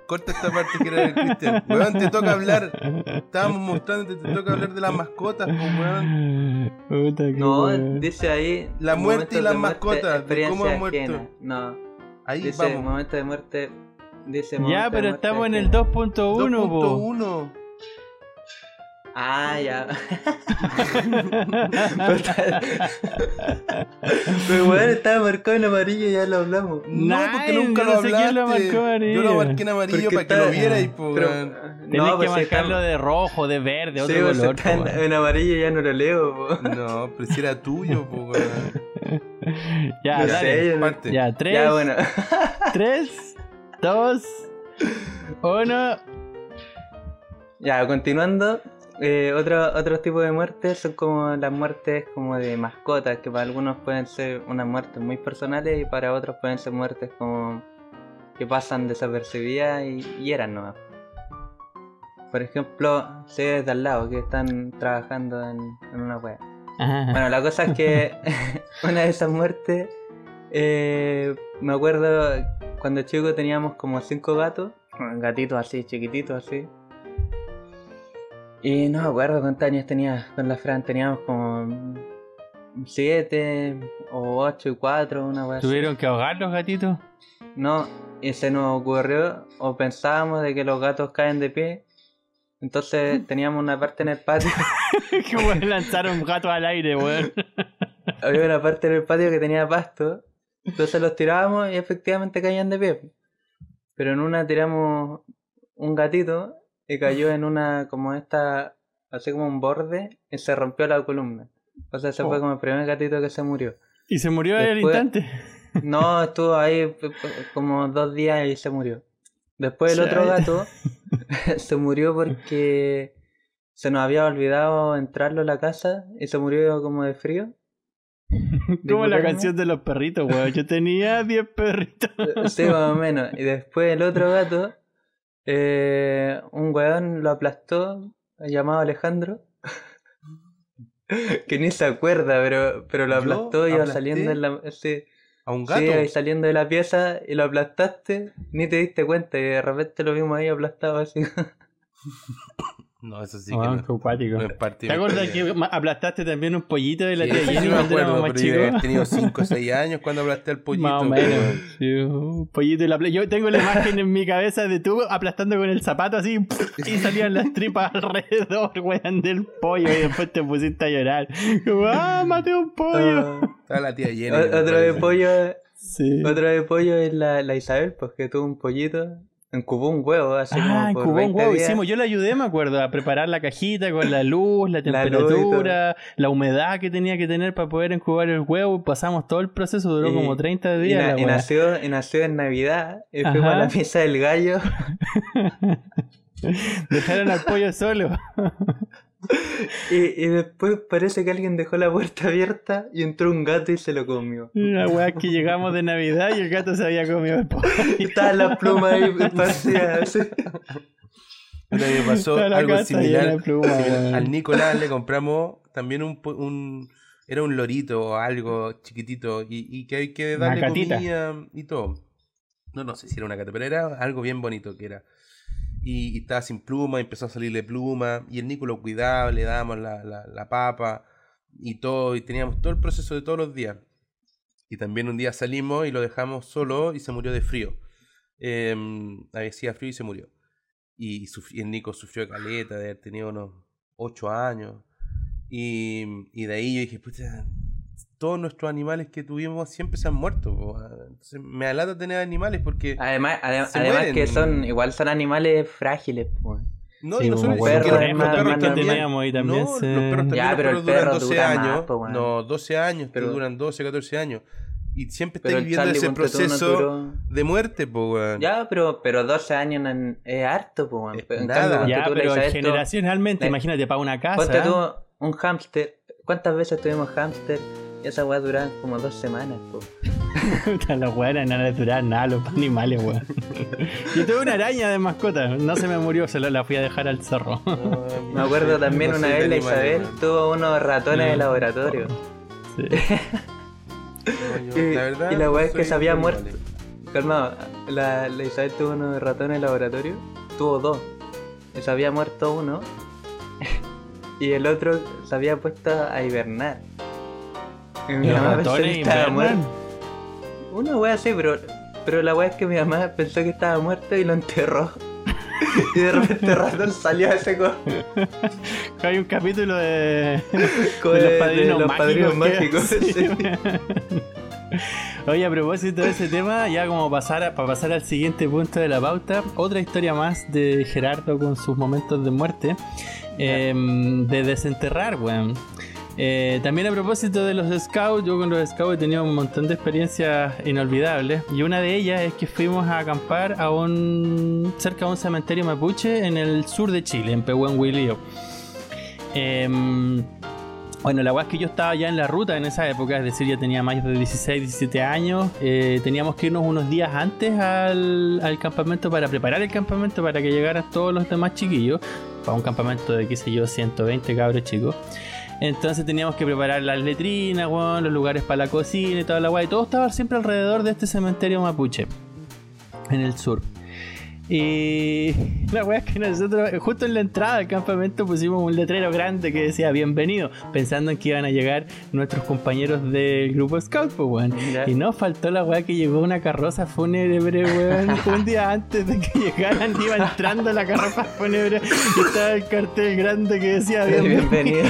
Corta esta parte que era de Cristian. Weón, te toca hablar. Estábamos mostrando, te toca hablar de las mascotas, pues, weón. Puta, No, weón. dice ahí La muerte y las mascotas, de cómo han muerto. ajena. No, Ahí dice vamos. momento de muerte dice Ya, pero estamos en el ajena. 2.1, po. 2.1. Ah, ya. Pero bueno, estaba marcado en amarillo y ya lo hablamos. No, porque nunca lo no sé quién lo hablaste. marcó amarillo. Yo lo marqué en amarillo Porque para que está- lo vierais, pues, pero- weón. Tenés No, pues que marcarlo está- de rojo, de verde, otro Sí, pues, color. está en, po, en amarillo ya no lo leo. po. No, pero si era tuyo, weón. Ya, No dale. sé, yo no- Parte. Ya, 3, Ya, bueno. 3, 2, 1. Ya, continuando. Eh, otro, otro tipo de muertes son como las muertes como de mascotas, que para algunos pueden ser unas muertes muy personales y para otros pueden ser muertes como que pasan desapercibidas y, y eran nomás. Por ejemplo, sé de al lado que están trabajando en, en una web. Bueno, la cosa es que una de esas muertes, eh, me acuerdo cuando chico teníamos como cinco gatos, gatitos así, chiquititos así. Y no me acuerdo cuántos años tenía con la Fran, teníamos como siete o ocho y cuatro, una así. ¿Tuvieron que ahogar los gatitos? No, y se nos ocurrió o pensábamos de que los gatos caen de pie. Entonces teníamos una parte en el patio que weón lanzaron gatos al aire, weón. había una parte del patio que tenía pasto, entonces los tirábamos y efectivamente caían de pie. Pero en una tiramos un gatito y cayó en una como esta, así como un borde y se rompió la columna. O sea, ese fue Oh. como el primer gatito que se murió. Y se murió al Después- instante. No, estuvo ahí como dos días y se murió. Después el otro gato se murió porque se nos había olvidado entrarlo a la casa y se murió como de frío. Como la canción de los perritos, weón. Yo tenía 10 perritos. Sí, más o menos. Y después el otro gato, eh, un weón lo aplastó, llamado Alejandro. que ni se acuerda, pero, pero lo ¿Yo aplastó y iba saliendo en la. Sí, A un sí, gato. iba saliendo de la pieza y lo aplastaste, ni te diste cuenta, y de repente lo vimos ahí aplastado así. No, eso sí que Weón, no. no ¿Te acuerdas que aplastaste también un pollito de la Sí, tía eso sí Jenny me cuando éramos acuerdo, más pero yo tenido 5 o 6 años cuando hablaste al pollito. Más o menos. Sí, un pollito y la Yo tengo la imagen en mi cabeza de tú aplastando con el zapato así y salían las tripas alrededor, weón, del pollo y después te pusiste a llorar. Como, ¡ah, maté un pollo! Ah, Estaba la tía Jenny. otro de pollo, Sí. otro de pollo es la, la Isabel, pues que tuvo un pollito, incubó un huevo así Ah, como por incubó un 20 huevo. días. Hicimos, yo le ayudé, me acuerdo, a preparar la cajita con la luz, la La luz y temperatura, la humedad que tenía que tener para poder incubar el huevo. Pasamos todo el proceso, duró Y- como 30 Y, días. na- y nació, y nació en Navidad. Y fuimos a la misa del gallo. Dejaron al pollo solo. Y, y después parece que alguien dejó la puerta abierta y entró un gato y se lo comió. Una weá que llegamos de Navidad y el gato se había comido el pollo. Y estaban las plumas ahí. Puta, me pasó la algo similar. Al Nicolás le compramos también un, un era un lorito o algo chiquitito y, y que hay que darle comida y todo. No, no sé si era una cata, pero era algo bien bonito que era. Y, estaba sin pluma, y empezó a salirle pluma, y el Nico lo cuidaba, le dábamos la, la, la papa y todo, y teníamos todo el proceso de todos los días. Y también un día salimos y lo dejamos solo y se murió de frío. Eh, hacía frío y se murió. Y, el Nico sufrió caleta de haber tenido unos 8 años. Y, y de ahí yo dije, puta, todos nuestros animales que tuvimos siempre se han muerto. Entonces, me alata tener animales porque. Además, además que son, igual son animales frágiles. No, y no son perros, los perros que teníamos y también no, se... los perros ya, pero el duran 12 años. no, 12 años, pero duran 12, 14 años. Y siempre está viviendo ese proceso de muerte, pues, Ya, pero, pero 12 años es harto, pues, nada. ya, pero generacionalmente, imagínate, para una casa. Ponte tú un hámster. ¿Cuántas veces tuvimos hámster? Esa weá duran como dos semanas, po. la weá no le durar nada los animales, weón. Yo tuve una araña de mascota, no se me murió, se la fui a dejar al cerro. me acuerdo también una vez la Isabel tuvo unos ratones de laboratorio. Sí. y, la verdad, y la weá es que se había muerto. Calmado, la, la Isabel tuvo unos ratones de laboratorio, tuvo dos. Y se había muerto uno y el otro se había puesto a hibernar. Y mi mamá pensó que estaba muerto. Una wea así, pero, pero la wea es que mi mamá pensó que estaba muerto y lo enterró. y de repente ratón salió a ese co. Hay un capítulo de, de los padrinos mágicos. Oye, a propósito de ese tema, ya como pasar para pasar al siguiente punto de la pauta, otra historia más de Gerardo con sus momentos de muerte, em, de desenterrar, weón. Eh, también a propósito de los scouts, yo con los scouts he tenido un montón de experiencias inolvidables y una de ellas es que fuimos a acampar a un cerca de un cementerio mapuche en el sur de Chile, en Pehuen Eh, bueno, la weá es que yo estaba ya en la ruta en esa época, es decir, ya tenía más de 16, 17 años. Eh, teníamos que irnos unos días antes al, al, campamento para preparar el campamento para que llegaran todos los demás chiquillos. Para un campamento de, qué sé yo, 120 cabros chicos. Entonces teníamos que preparar las letrinas, los lugares para la cocina y toda la guay. Todo estaba siempre alrededor de este cementerio mapuche, en el sur. Y la wea es que nosotros, justo en la entrada del campamento, pusimos un letrero grande que decía bienvenido, pensando en que iban a llegar nuestros compañeros del grupo Scout, pues weón. Y no faltó la wea que llegó una carroza fúnebre, weón. un día antes de que llegaran, iba entrando la carroza fúnebre y estaba el cartel grande que decía bienvenido.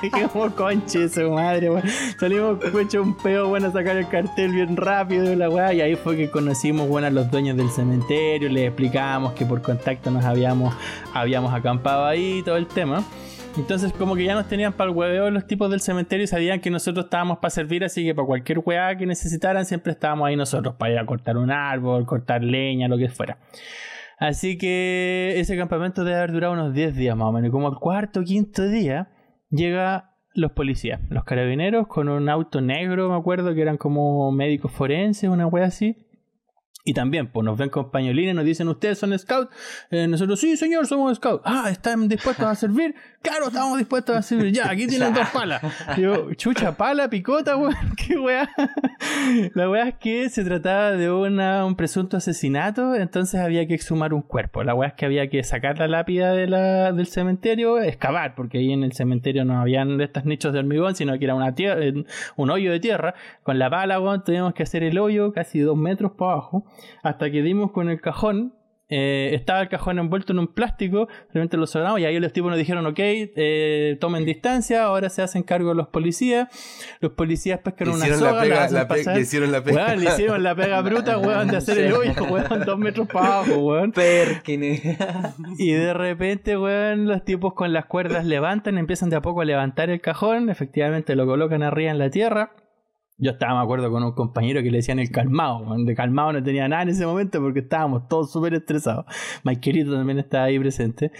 Dijimos, conche su madre, weón. Salimos hecho un peo, bueno, a sacar el cartel bien rápido, la wea. Y ahí fue que conocimos, bueno, a los dueños del cementerio, les explicamos que por contacto nos habíamos, habíamos acampado ahí y todo el tema. Entonces como que ya nos tenían para el hueveo los tipos del cementerio y sabían que nosotros estábamos para servir, así que para cualquier hueá que necesitaran siempre estábamos ahí nosotros, para ir a cortar un árbol, cortar leña, lo que fuera. Así que ese campamento debe haber durado unos 10 días más o menos. Y como el cuarto o quinto día, llega los policías, los carabineros con un auto negro, me acuerdo que eran como médicos forenses, una wea así. Y también, pues nos ven con pañolines, nos dicen, ¿ustedes son scouts? Eh, nosotros, sí, señor, somos scouts. Ah, ¿están dispuestos a servir? Claro, estamos dispuestos a servir. Ya, aquí tienen dos palas. yo, chucha, pala, picota, weón, qué weá. La weá es que se trataba de una, un presunto asesinato, entonces había que exhumar un cuerpo. La weá es que había que sacar la lápida de la, del cementerio, excavar, porque ahí en el cementerio no habían estos nichos de hormigón, sino que era una tierra, un hoyo de tierra. Con la pala, weón, teníamos que hacer el hoyo casi dos metros para abajo hasta que dimos con el cajón. Eh, estaba el cajón envuelto en un plástico, realmente lo cerramos y ahí los tipos nos dijeron, ok, eh, tomen distancia, ahora se hacen cargo los policías. Los policías pescaron una soga, la, la le hicieron la pega. le hicieron la pega bruta, weón, de hacer el hoyo, weón, dos metros para abajo, weón. y de repente, weón, los tipos con las cuerdas levantan, empiezan de a poco a levantar el cajón, efectivamente lo colocan arriba en la tierra yo estaba, me acuerdo, con un compañero que le decían el calmado. De calmado no tenía nada en ese momento porque estábamos todos súper estresados. querido también estaba ahí presente.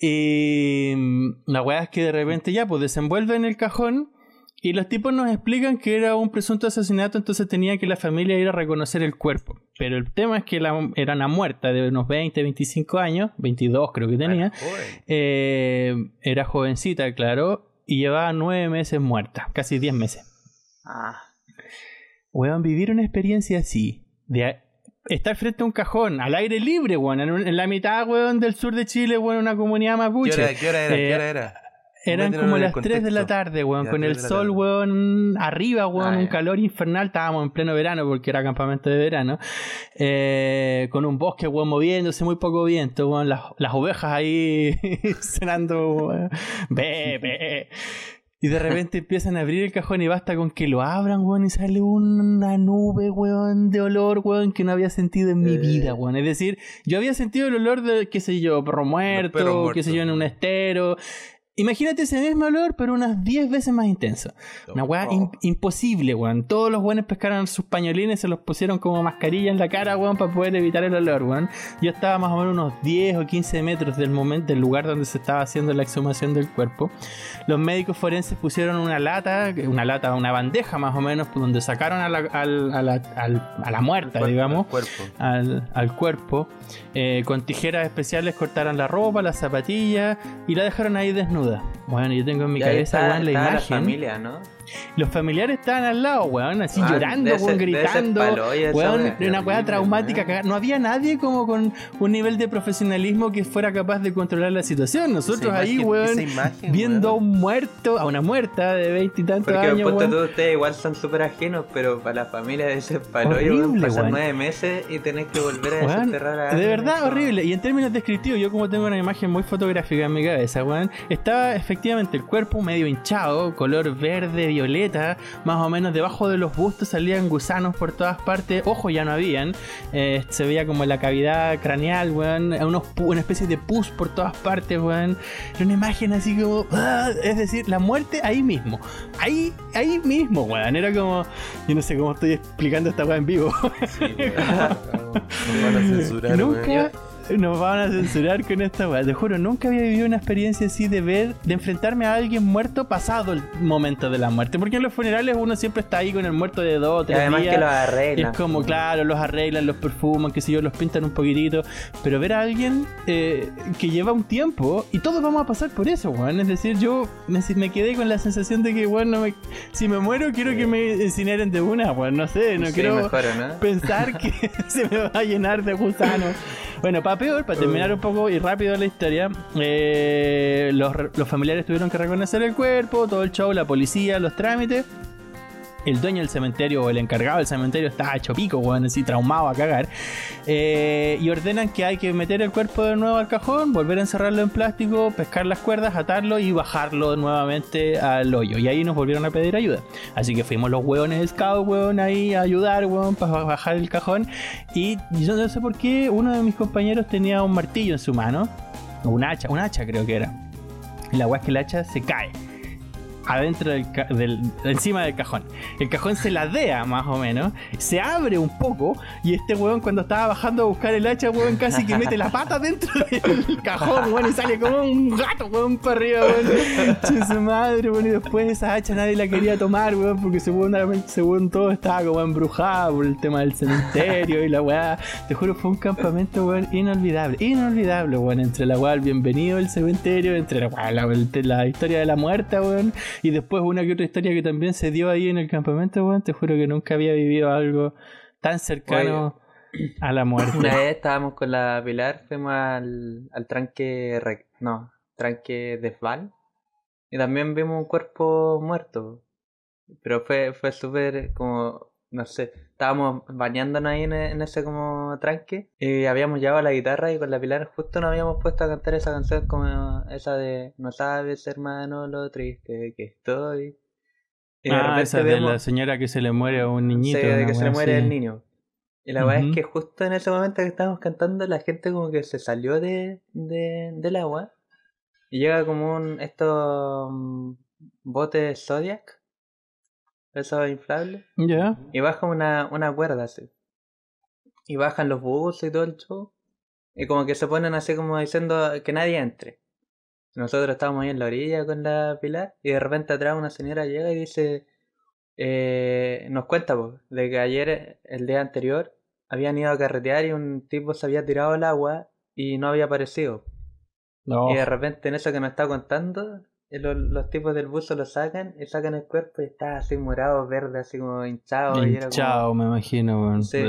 Y mm, la weá es que de repente ya, pues desenvuelven el cajón y los tipos nos explican que era un presunto asesinato, entonces tenía que la familia ir a reconocer el cuerpo. Pero el tema es que era una muerta de unos 20, 25 años, 22 creo que tenía. Eh, era jovencita, claro, y llevaba nueve meses muerta, casi 10 meses. Ah. Weón, vivir una experiencia así, de estar frente a un cajón, al aire libre, weón, en, la mitad, weón, del sur de Chile, weón, una comunidad ¿Qué mapuche. hora, qué hora era? ¿Qué Eh, hora era? Eran como las 3 de la tarde, weón, con 3 el sol, weón, arriba, weón, Ah, un calor infernal, estábamos en pleno verano porque era campamento de verano, eh, con un bosque, weón, moviéndose, muy poco viento, weón, las, las ovejas ahí cenando, weón. Y de repente empiezan a abrir el cajón y basta con que lo abran, weón, y sale una nube, weón, de olor, weón, que no había sentido en mi Eh. vida, weón. Es decir, yo había sentido el olor de, qué sé yo, perro muerto, qué sé yo, en un estero. Imagínate ese mismo olor, pero unas 10 veces más intenso. Una weá im- imposible, weón. Todos los weones pescaron sus pañolines, se los pusieron como mascarilla en la cara, weón, para poder evitar el olor, weón. Yo estaba más o menos unos 10 o 15 metros del momento, del lugar donde se estaba haciendo la exhumación del cuerpo. Los médicos forenses pusieron una lata, una lata, una bandeja más o menos, donde sacaron a la, a la, al- a la muerta, Cuerpo, digamos Cuerpo. al, al cuerpo. Eh, con tijeras especiales cortaron la ropa, las zapatillas y la dejaron ahí desnuda. Bueno, yo tengo en mi cabeza, está- weón, la imagen. familia, ¿no? Los familiares estaban al lado, weón, así Ah, llorando, debe weón, gritando. Weón, wea. una weá traumática. weón. cagada. No había nadie como con un nivel de profesionalismo que fuera capaz de controlar la situación. Nosotros ahí, imagen- weón, imagen, viendo a weón. un muerto, a una muerta de veintitantos Porque años, weón. tú, ustedes igual son súper ajenos, pero para la familia de ese palo, Horrible, pasan weón. nueve meses y tenés que volver a Weón, desenterrar a de verdad horrible. Y en términos descriptivos, yo como tengo una imagen muy fotográfica en mi cabeza, weón, estaba efectivamente el cuerpo medio hinchado, color verde, violeta, más o menos debajo de los bustos salían gusanos por todas partes, ojos ya no habían, eh, se veía como la cavidad craneal, weón, unos una especie de pus por todas partes, weón. Era una imagen así como, ah, es decir, la muerte ahí mismo, ahí, ahí mismo, weón. Era como, yo no sé cómo estoy explicando esta weá en vivo. Sí, weón. Nos van a censurar, nunca weón. Nos van a censurar con esta weá. Te juro, nunca había vivido una experiencia así de ver, de enfrentarme a alguien muerto pasado el momento de la muerte. Porque en los funerales uno siempre está ahí con el muerto de dos tres además días. que los arreglan. es como, claro, los arreglan, los perfuman, qué sé yo, los pintan un poquitito. Pero ver a alguien eh, que lleva un tiempo y todos vamos a pasar por eso, weón. Es decir, yo me, me quedé con la sensación de que, weón, no me- si me muero, quiero que me incineren de una, weón. No sé, no Sí, quiero mejor, ¿no? pensar que se me va a llenar de gusanos. Bueno, peor, para terminar un poco y rápido la historia, eh, los, los familiares tuvieron que reconocer el cuerpo, todo el show, la policía, los trámites. El dueño del cementerio o el encargado del cementerio está hecho pico, weón, así traumado a cagar. Eh, y ordenan que hay que meter el cuerpo de nuevo al cajón, volver a encerrarlo en plástico, pescar las cuerdas, atarlo y bajarlo nuevamente al hoyo. Y ahí nos volvieron a pedir ayuda. Así que fuimos los hueones scout, weón, ahí a ayudar, weón, para bajar el cajón. Y yo no sé por qué uno de mis compañeros tenía un martillo en su mano, o un hacha, un hacha creo que era. Y la weá es que el hacha se cae adentro del, del- encima del cajón. El cajón se ladea más o menos, se abre un poco y este weón cuando estaba bajando a buscar el hacha, weón, casi que mete la pata dentro del cajón, weón, y sale como un gato, weón, para arriba, weón. Madre, y después esa hacha nadie la quería tomar, weón, porque según, según todo estaba como embrujada por el tema del cementerio y la weá. Te juro, fue un campamento, weón, inolvidable, inolvidable, weón, entre la weá, el bienvenido al cementerio, entre la weá, la, la historia de la muerta, weón, y después una que otra historia que también se dio ahí en el campamento, weón. Te juro que nunca había vivido algo tan cercano a la muerte. Una vez estábamos con la Pilar, fuimos al, al tranque, Re- no, tranque Desval, y también vimos un cuerpo muerto. Pero fue, fue súper como, no sé, estábamos bañándonos ahí en, e- en ese como tranque, y habíamos llevado la guitarra y con la Pilar justo nos habíamos puesto a cantar esa canción como esa de No sabes hermano lo triste que estoy. Y ah, esa de vemos- la señora que se le muere a un niñito. Sí, de que se le muere así. el niño. Y la verdad es que justo en ese momento que estábamos cantando, la gente como que se salió de, de- del agua. Y llega como un estos mm, botes Zodiac. Esos inflables. Ya. Y baja una, una cuerda así. Y bajan los buses y todo el show. Y como que se ponen así como diciendo que nadie entre. Nosotros estábamos ahí en la orilla con la pilar. Y de repente atrás una señora llega y dice. eh, nos cuenta pues, de que ayer, el día anterior, habían ido a carretear y un tipo se había tirado al agua y no había aparecido. No. Y de repente en eso que nos está contando, los, los tipos del buzo lo sacan y sacan el cuerpo y está así morado, verde, así como hinchado. y era como- Hinchado, me imagino, weón. Sí.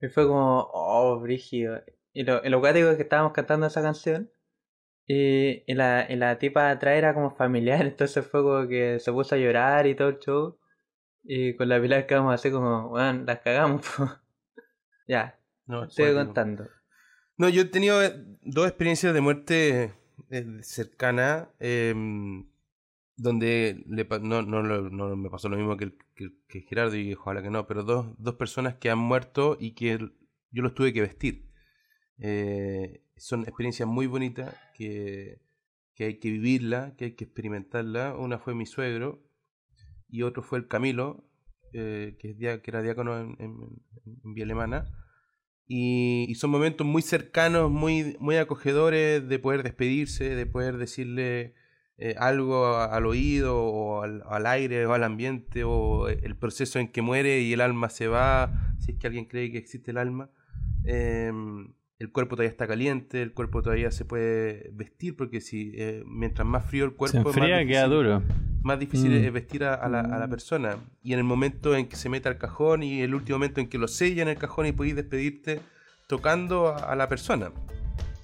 Y fue como, oh, brígido. Y lo, y lo cuático es que estábamos cantando esa canción. Y, y la, y la tipa de atrás era como familiar, entonces fue como que se puso a llorar y todo el show. Y con la Pilar quedamos así como, bueno, las cagamos. po". ya, No, sigue contando. No, yo he tenido eh, dos experiencias de muerte eh, cercana em, donde le, no, no, no me pasó lo mismo que, que, que Gerardo y ojalá que no, pero dos, dos personas que han muerto y que yo los tuve que vestir. Eh, son experiencias muy bonitas que, que hay que vivirla, que hay que experimentarla. Una fue mi suegro y otro fue el Camilo, eh, que era diácono en, en, en Vía Alemana. Y, son momentos muy cercanos, muy, muy acogedores de poder despedirse, de poder decirle eh, algo al oído o al, al aire o al ambiente o el proceso en que muere y el alma se va, si es que alguien cree que existe el alma. Em, el cuerpo todavía está caliente, el cuerpo todavía se puede vestir porque si eh, mientras más frío el cuerpo Se es más enfría, queda difícil- duro. más difícil Mm. es vestir a, a la, a la persona. Y en el momento en que se mete al cajón y el último momento en que lo sella en el cajón y podéis despedirte tocando a, a la persona.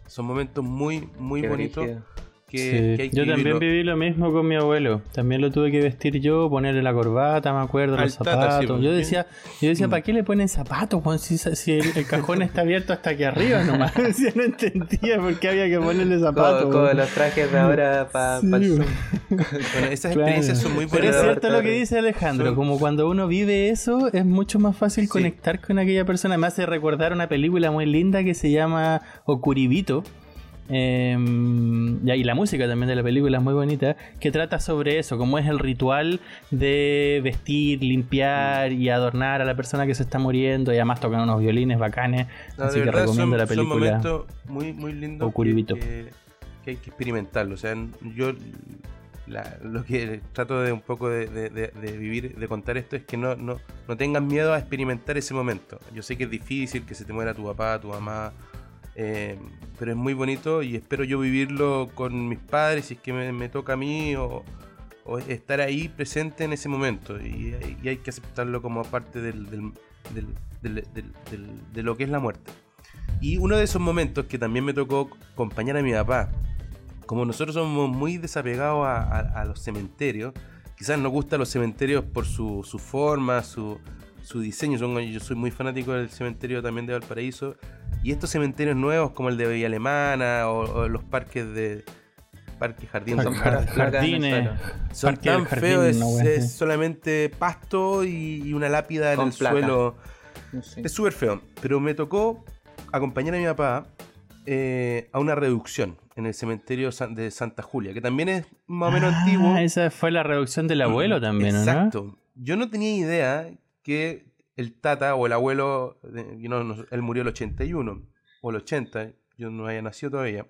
Son momentos muy, muy Qué bonitos brígido. Que, Sí. que hay que Yo también vivirlo. viví lo mismo con mi abuelo. También lo tuve que vestir yo, ponerle la corbata, me acuerdo, Al los tata, zapatos. sí, pues. yo decía, yo decía, Mm. ¿para qué le ponen zapatos, Juan? Si, si el, el cajón está abierto hasta aquí arriba nomás. Yo no entendía por qué había que ponerle zapatos. Como, como weón. los trajes de ahora para Sí, el weón. Zoom. Bueno, esas Claro. experiencias son muy Pero es cierto lo que dice Alejandro, Son- como cuando uno vive eso, es mucho más fácil Sí. conectar con aquella persona. Me hace recordar una película muy linda que se llama Okuribito. Eh, y la música también de la película es muy bonita, que trata sobre eso, cómo es el ritual de vestir, limpiar y adornar a la persona que se está muriendo, y además tocan unos violines bacanes, No, así que recomiendo son, la película. momentos muy, muy lindos que, Okuribito. que- que hay que experimentarlo. O sea, yo la- lo que trato de un poco de, de- de- de vivir, de contar esto, es que no, no, no tengas miedo a experimentar ese momento. Yo sé que es difícil, que se te muera tu papá, tu mamá, eh, pero es muy bonito y espero yo vivirlo con mis padres si es que me, me toca a mí o, o estar ahí presente en ese momento y, y hay que aceptarlo como parte del, del- del- de lo que es la muerte. Y uno de esos momentos que también me tocó acompañar a mi papá, como nosotros somos muy desapegados a, a- a los cementerios, quizás nos gustan los cementerios por su, su forma, su, su diseño. Son- yo soy muy fanático del cementerio también de Valparaíso. Y estos cementerios nuevos como el de Villa Alemana o, o los parques de Parque Jardín en el jardines. son Parque tan Jardín, feos, es, solamente pasto y, y una lápida en el suelo. Sí. Es súper feo. Pero me tocó acompañar a mi papá eh, a una reducción en el cementerio de Santa Julia, que también es más o menos Ah, antiguo. Esa fue la reducción del abuelo también, ¿o ¿no? Exacto. Yo no tenía idea que el tata o el abuelo, no- él murió el 81 o el 80, yo no había nacido todavía.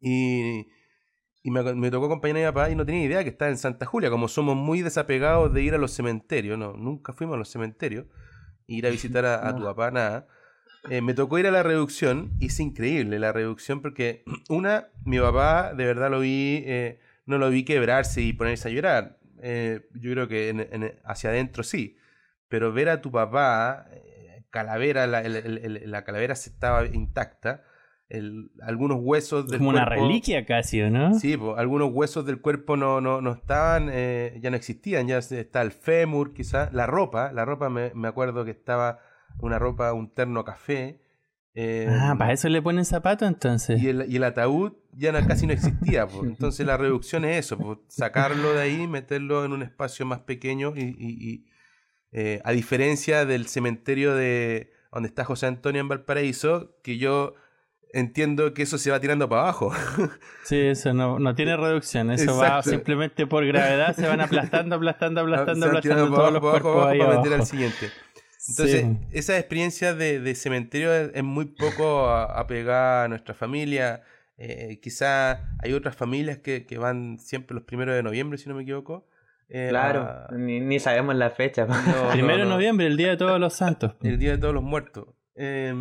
Y, y me, me tocó acompañar a mi papá y no tenía idea que estaba en Santa Julia, como somos muy desapegados de ir a los cementerios, no, nunca fuimos a los cementerios, ir a visitar a, a tu papá, nada. Eh, me tocó ir a la reducción y es increíble la reducción porque, una, mi papá de verdad lo vi, eh, no lo vi quebrarse y ponerse a llorar. Eh, yo creo que en- en- hacia adentro sí, pero ver a tu papá, eh, calavera, la, el- la calavera estaba intacta, el- algunos huesos del Como una reliquia casi, ¿o ¿no? Sí, algunos huesos del cuerpo no, no, no estaban, eh, ya no existían, ya está el fémur quizás, la ropa, la ropa me, me acuerdo que estaba una ropa, un terno café. eh, Ah, para eso le ponen zapatos entonces. y el, y el ataúd ya no- casi no existía. po. Entonces la reducción es eso, po, sacarlo de ahí, meterlo en un espacio más pequeño y, y- y, eh, a diferencia del cementerio de donde está José Antonio en Valparaíso, que yo entiendo que eso se va tirando para abajo. Sí, eso no, no tiene reducción. Eso va simplemente por gravedad, se van aplastando, aplastando, aplastando, aplastando para todos los abajo, para cuerpos abajo, ahí para meter abajo. al siguiente. Entonces, Sí. esa experiencia de, de cementerio es, muy poco a- apegada a nuestra familia. Eh, quizá hay otras familias que, que van siempre los primeros de noviembre, si no me equivoco. Eh, Claro, a- ni, ni sabemos la fecha. no, Primero de no, noviembre, el día de todos los santos. El Día de Todos los Muertos. Eh,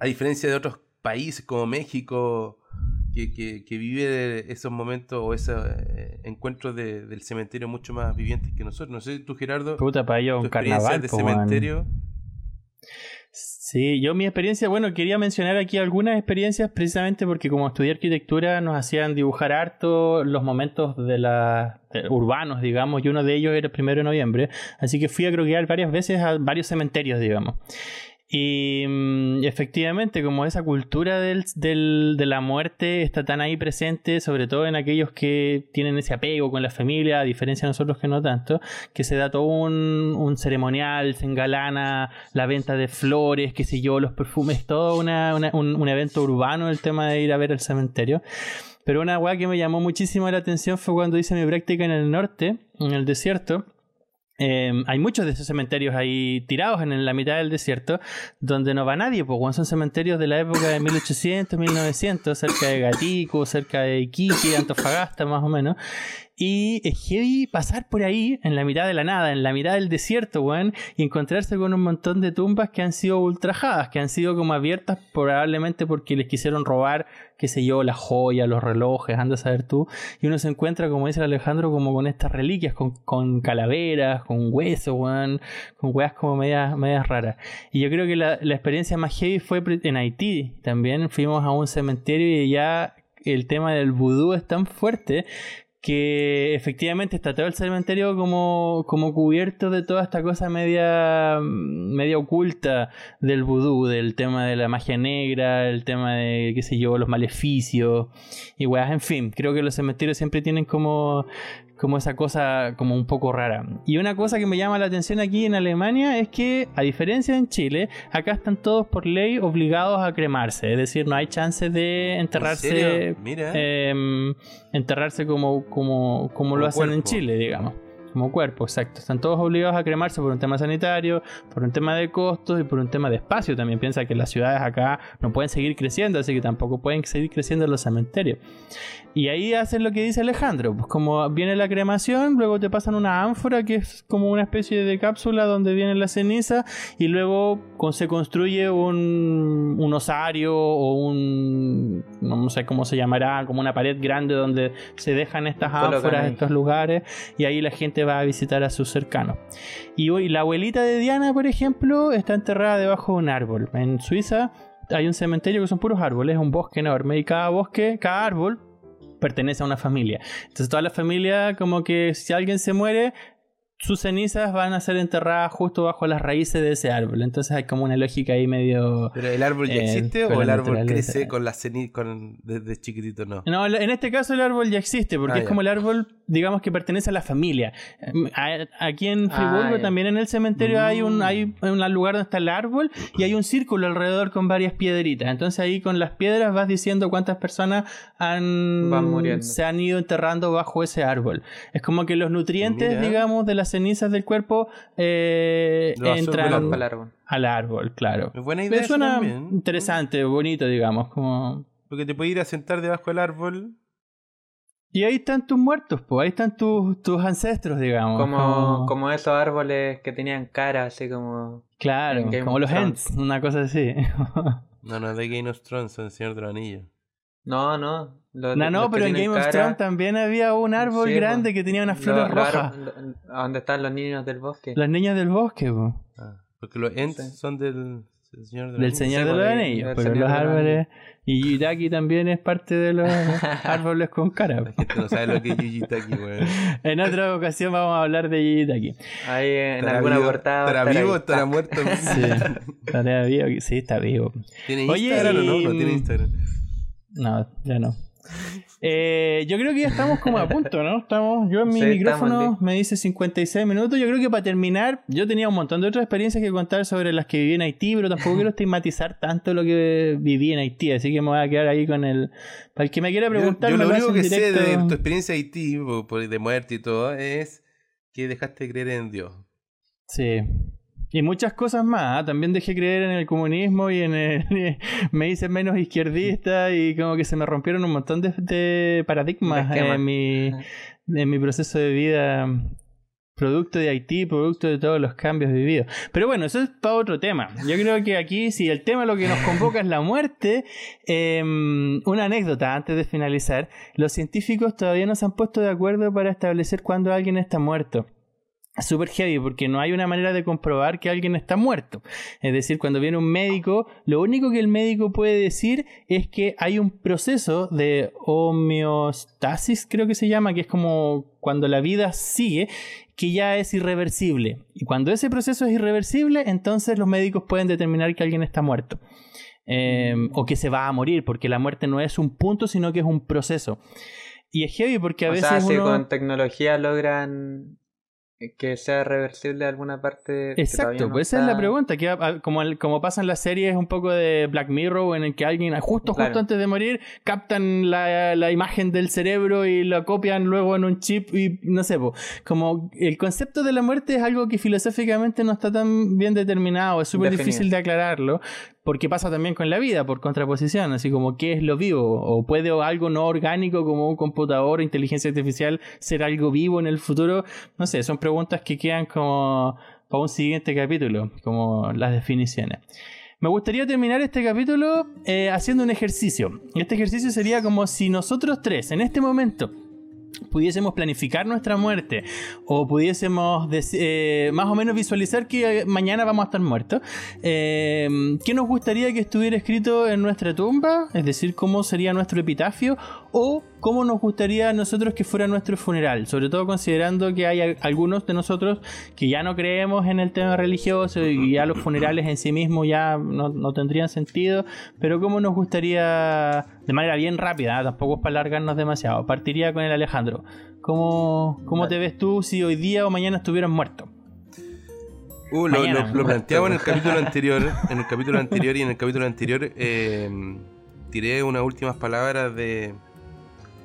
a diferencia de otros países como México, que, que, que vive esos momentos o esos eh, encuentros de- del cementerio mucho más vivientes que nosotros. No sé, tú, Gerardo, Puta, para ellos tu un experiencia carnaval, de po, cementerio. Sí, yo mi experiencia, bueno, quería mencionar aquí algunas experiencias precisamente porque como estudié arquitectura nos hacían dibujar harto los momentos de la urbanos, digamos, y uno de ellos era el primero de noviembre, así que fui a croquear varias veces a varios cementerios, digamos. Y mm, efectivamente, como esa cultura del, del, de la muerte está tan ahí presente, sobre todo en aquellos que tienen ese apego con la familia, a diferencia de nosotros que no tanto, que se da todo un, un ceremonial, se engalana la venta de flores, qué sé yo, los perfumes, todo una, un, un, evento urbano el tema de ir a ver el cementerio. Pero una weá que me llamó muchísimo la atención fue cuando hice mi práctica en el norte, en el desierto Em, hay muchos de esos cementerios ahí tirados en, la mitad del desierto donde no va nadie, pues son cementerios de la época de 1800, 1900, cerca de Gatico, cerca de Iquique, Antofagasta más o menos. Y es heavy pasar por ahí, en la mitad de la nada, en la mitad del desierto, weón, y encontrarse con un montón de tumbas que han sido ultrajadas, que han sido como abiertas probablemente porque les quisieron robar, qué sé yo, las joyas, los relojes, anda a saber tú. Y uno se encuentra, como dice Alejandro, como con estas reliquias, con, con calaveras, con huesos, weón, con weas como medias, medias raras. Y yo creo que la, la experiencia más heavy fue en Haití. También fuimos a un cementerio y ya el tema del vudú es tan fuerte que efectivamente está todo el cementerio como, como cubierto de toda esta cosa media, media oculta del vudú, del tema de la magia negra, el tema de, qué sé yo, los maleficios y weas, en fin, creo que los cementerios siempre tienen como como esa cosa como un poco rara. Y una cosa que me llama la atención aquí en Alemania es que, a diferencia en Chile, acá están todos por ley obligados a cremarse. Es decir, no hay chance de enterrarse. Eh, enterrarse como, como, como, lo hacen en Chile, digamos como cuerpo, exacto. Están todos obligados a cremarse por un tema sanitario, por un tema de costos y por un tema de espacio. También piensa que las ciudades acá no pueden seguir creciendo, así que tampoco pueden seguir creciendo los cementerios. Y ahí hacen lo que dice Alejandro, pues como viene la cremación, luego te pasan una ánfora que es como una especie de cápsula donde viene la ceniza y luego se construye un, un osario o un, no sé cómo se llamará, como una pared grande donde se dejan estas ánforas, estos lugares y ahí la gente va a visitar a sus cercanos. Y hoy la abuelita de Diana, por ejemplo, está enterrada debajo de un árbol. En Suiza hay un cementerio que son puros árboles, un bosque enorme y cada bosque, cada árbol pertenece a una familia. Entonces toda la familia como que si alguien se muere, sus cenizas van a ser enterradas justo bajo las raíces de ese árbol. Entonces hay como una lógica ahí medio. ¿Pero el árbol ya eh, existe o el árbol crece con las cenizas desde chiquitito? No. No, en este caso el árbol ya existe, porque ah, es como el árbol, digamos, que pertenece a la familia. Aquí en Friburgo, ah, también en el cementerio, hay un, hay un lugar donde está el árbol y hay un círculo alrededor con varias piedritas. Entonces ahí con las piedras vas diciendo cuántas personas han, se han ido enterrando bajo ese árbol. Es como que los nutrientes, digamos, de la cenizas del cuerpo eh, entran al árbol. al árbol, claro. Es buena idea. suena interesante, bonito, digamos. como Porque te puedes ir a sentar debajo del árbol. Y ahí están tus muertos, pues ahí están tus, tus ancestros, digamos. Como, como... esos árboles que tenían cara, así como. Claro, como los Ents, una cosa así. no, no, de Game of Thrones, el Señor de Anillo. No, no. no, no, pero en Game of Thrones también había un árbol grande que tenía unas flores rojas. ¿Dónde están los niños del bosque? Los niños del bosque, ah, porque los Ents son del Señor de, del Señor de los Anillos. Pero los árboles. Y Yutaki también es parte de los árboles con cara. La gente no sabe lo que es Yutaki, weón. en otra ocasión vamos a hablar de Yutaki. Ahí en alguna portada. ¿Estará vivo o estará muerto? sí, estará vivo. Sí, está vivo. ¿Tiene Instagram o no? No tiene Instagram. No, ya no. Eh, yo creo que ya estamos como a punto, ¿no? Estamos, yo en mi micrófono me dice 56 minutos. Yo creo que para terminar, yo tenía un montón de otras experiencias que contar sobre las que viví en Haití, pero tampoco quiero estigmatizar tanto lo que viví en Haití, así que me voy a quedar ahí con el. Para el que me quiera preguntar, yo, lo, único que sé de tu experiencia en Haití, de muerte y todo, es que dejaste de creer en Dios. Sí. Y muchas cosas más. ¿ah? También dejé creer en el comunismo y en el, me hice menos izquierdista y como que se me rompieron un montón de, paradigmas en mi, en mi proceso de vida. Producto de Haití, producto de todos los cambios vividos. Pero bueno, eso es para otro tema. Yo creo que aquí, si el tema lo que nos convoca es la muerte, em, una anécdota antes de finalizar. Los científicos todavía no se han puesto de acuerdo para establecer cuándo alguien está muerto. Súper heavy porque no hay una manera de comprobar que alguien está muerto. Es decir, cuando viene un médico, lo único que el médico puede decir es que hay un proceso de homeostasis, creo que se llama, que es como cuando la vida sigue, que ya es irreversible. Y cuando ese proceso es irreversible, entonces los médicos pueden determinar que alguien está muerto. Em, o que se va a morir, porque la muerte no es un punto, sino que es un proceso. Y es heavy porque a o veces. sea, si uno- con tecnología logran que sea reversible alguna parte. Exacto, no pues esa es la está- pregunta. Que, ah, como, como pasa en las series un poco de Black Mirror, en el que alguien, ah, justo, justo Claro. antes de morir, captan la, la imagen del cerebro y la copian luego en un chip y no sé, como el concepto de la muerte es algo que filosóficamente no está tan bien determinado, es súper difícil de aclararlo, porque pasa también con la vida, por contraposición, así como qué es lo vivo, o puede algo no orgánico como un computador o inteligencia artificial ser algo vivo en el futuro, no sé, son preguntas que quedan como para un siguiente capítulo, como las definiciones. Me gustaría terminar este capítulo eh, haciendo un ejercicio. Este ejercicio sería como si nosotros tres, en este momento, pudiésemos planificar nuestra muerte o pudiésemos eh, más o menos visualizar que eh, mañana vamos a estar muertos, eh, ¿qué nos gustaría que estuviera escrito en nuestra tumba? Es decir, cómo sería nuestro epitafio o cómo nos gustaría a nosotros que fuera nuestro funeral, sobre todo considerando que hay algunos de nosotros que ya no creemos en el tema religioso y ya los funerales en sí mismos ya no, no tendrían sentido, pero cómo nos gustaría, de manera bien rápida, ¿eh? tampoco es para alargarnos demasiado, partiría con el Alejandro. ¿Cómo, cómo te ves tú si hoy día o mañana estuvieras muerto? Uh, lo, lo- lo planteamos en el capítulo anterior. En el capítulo anterior y en el capítulo anterior eh, tiré unas últimas palabras de.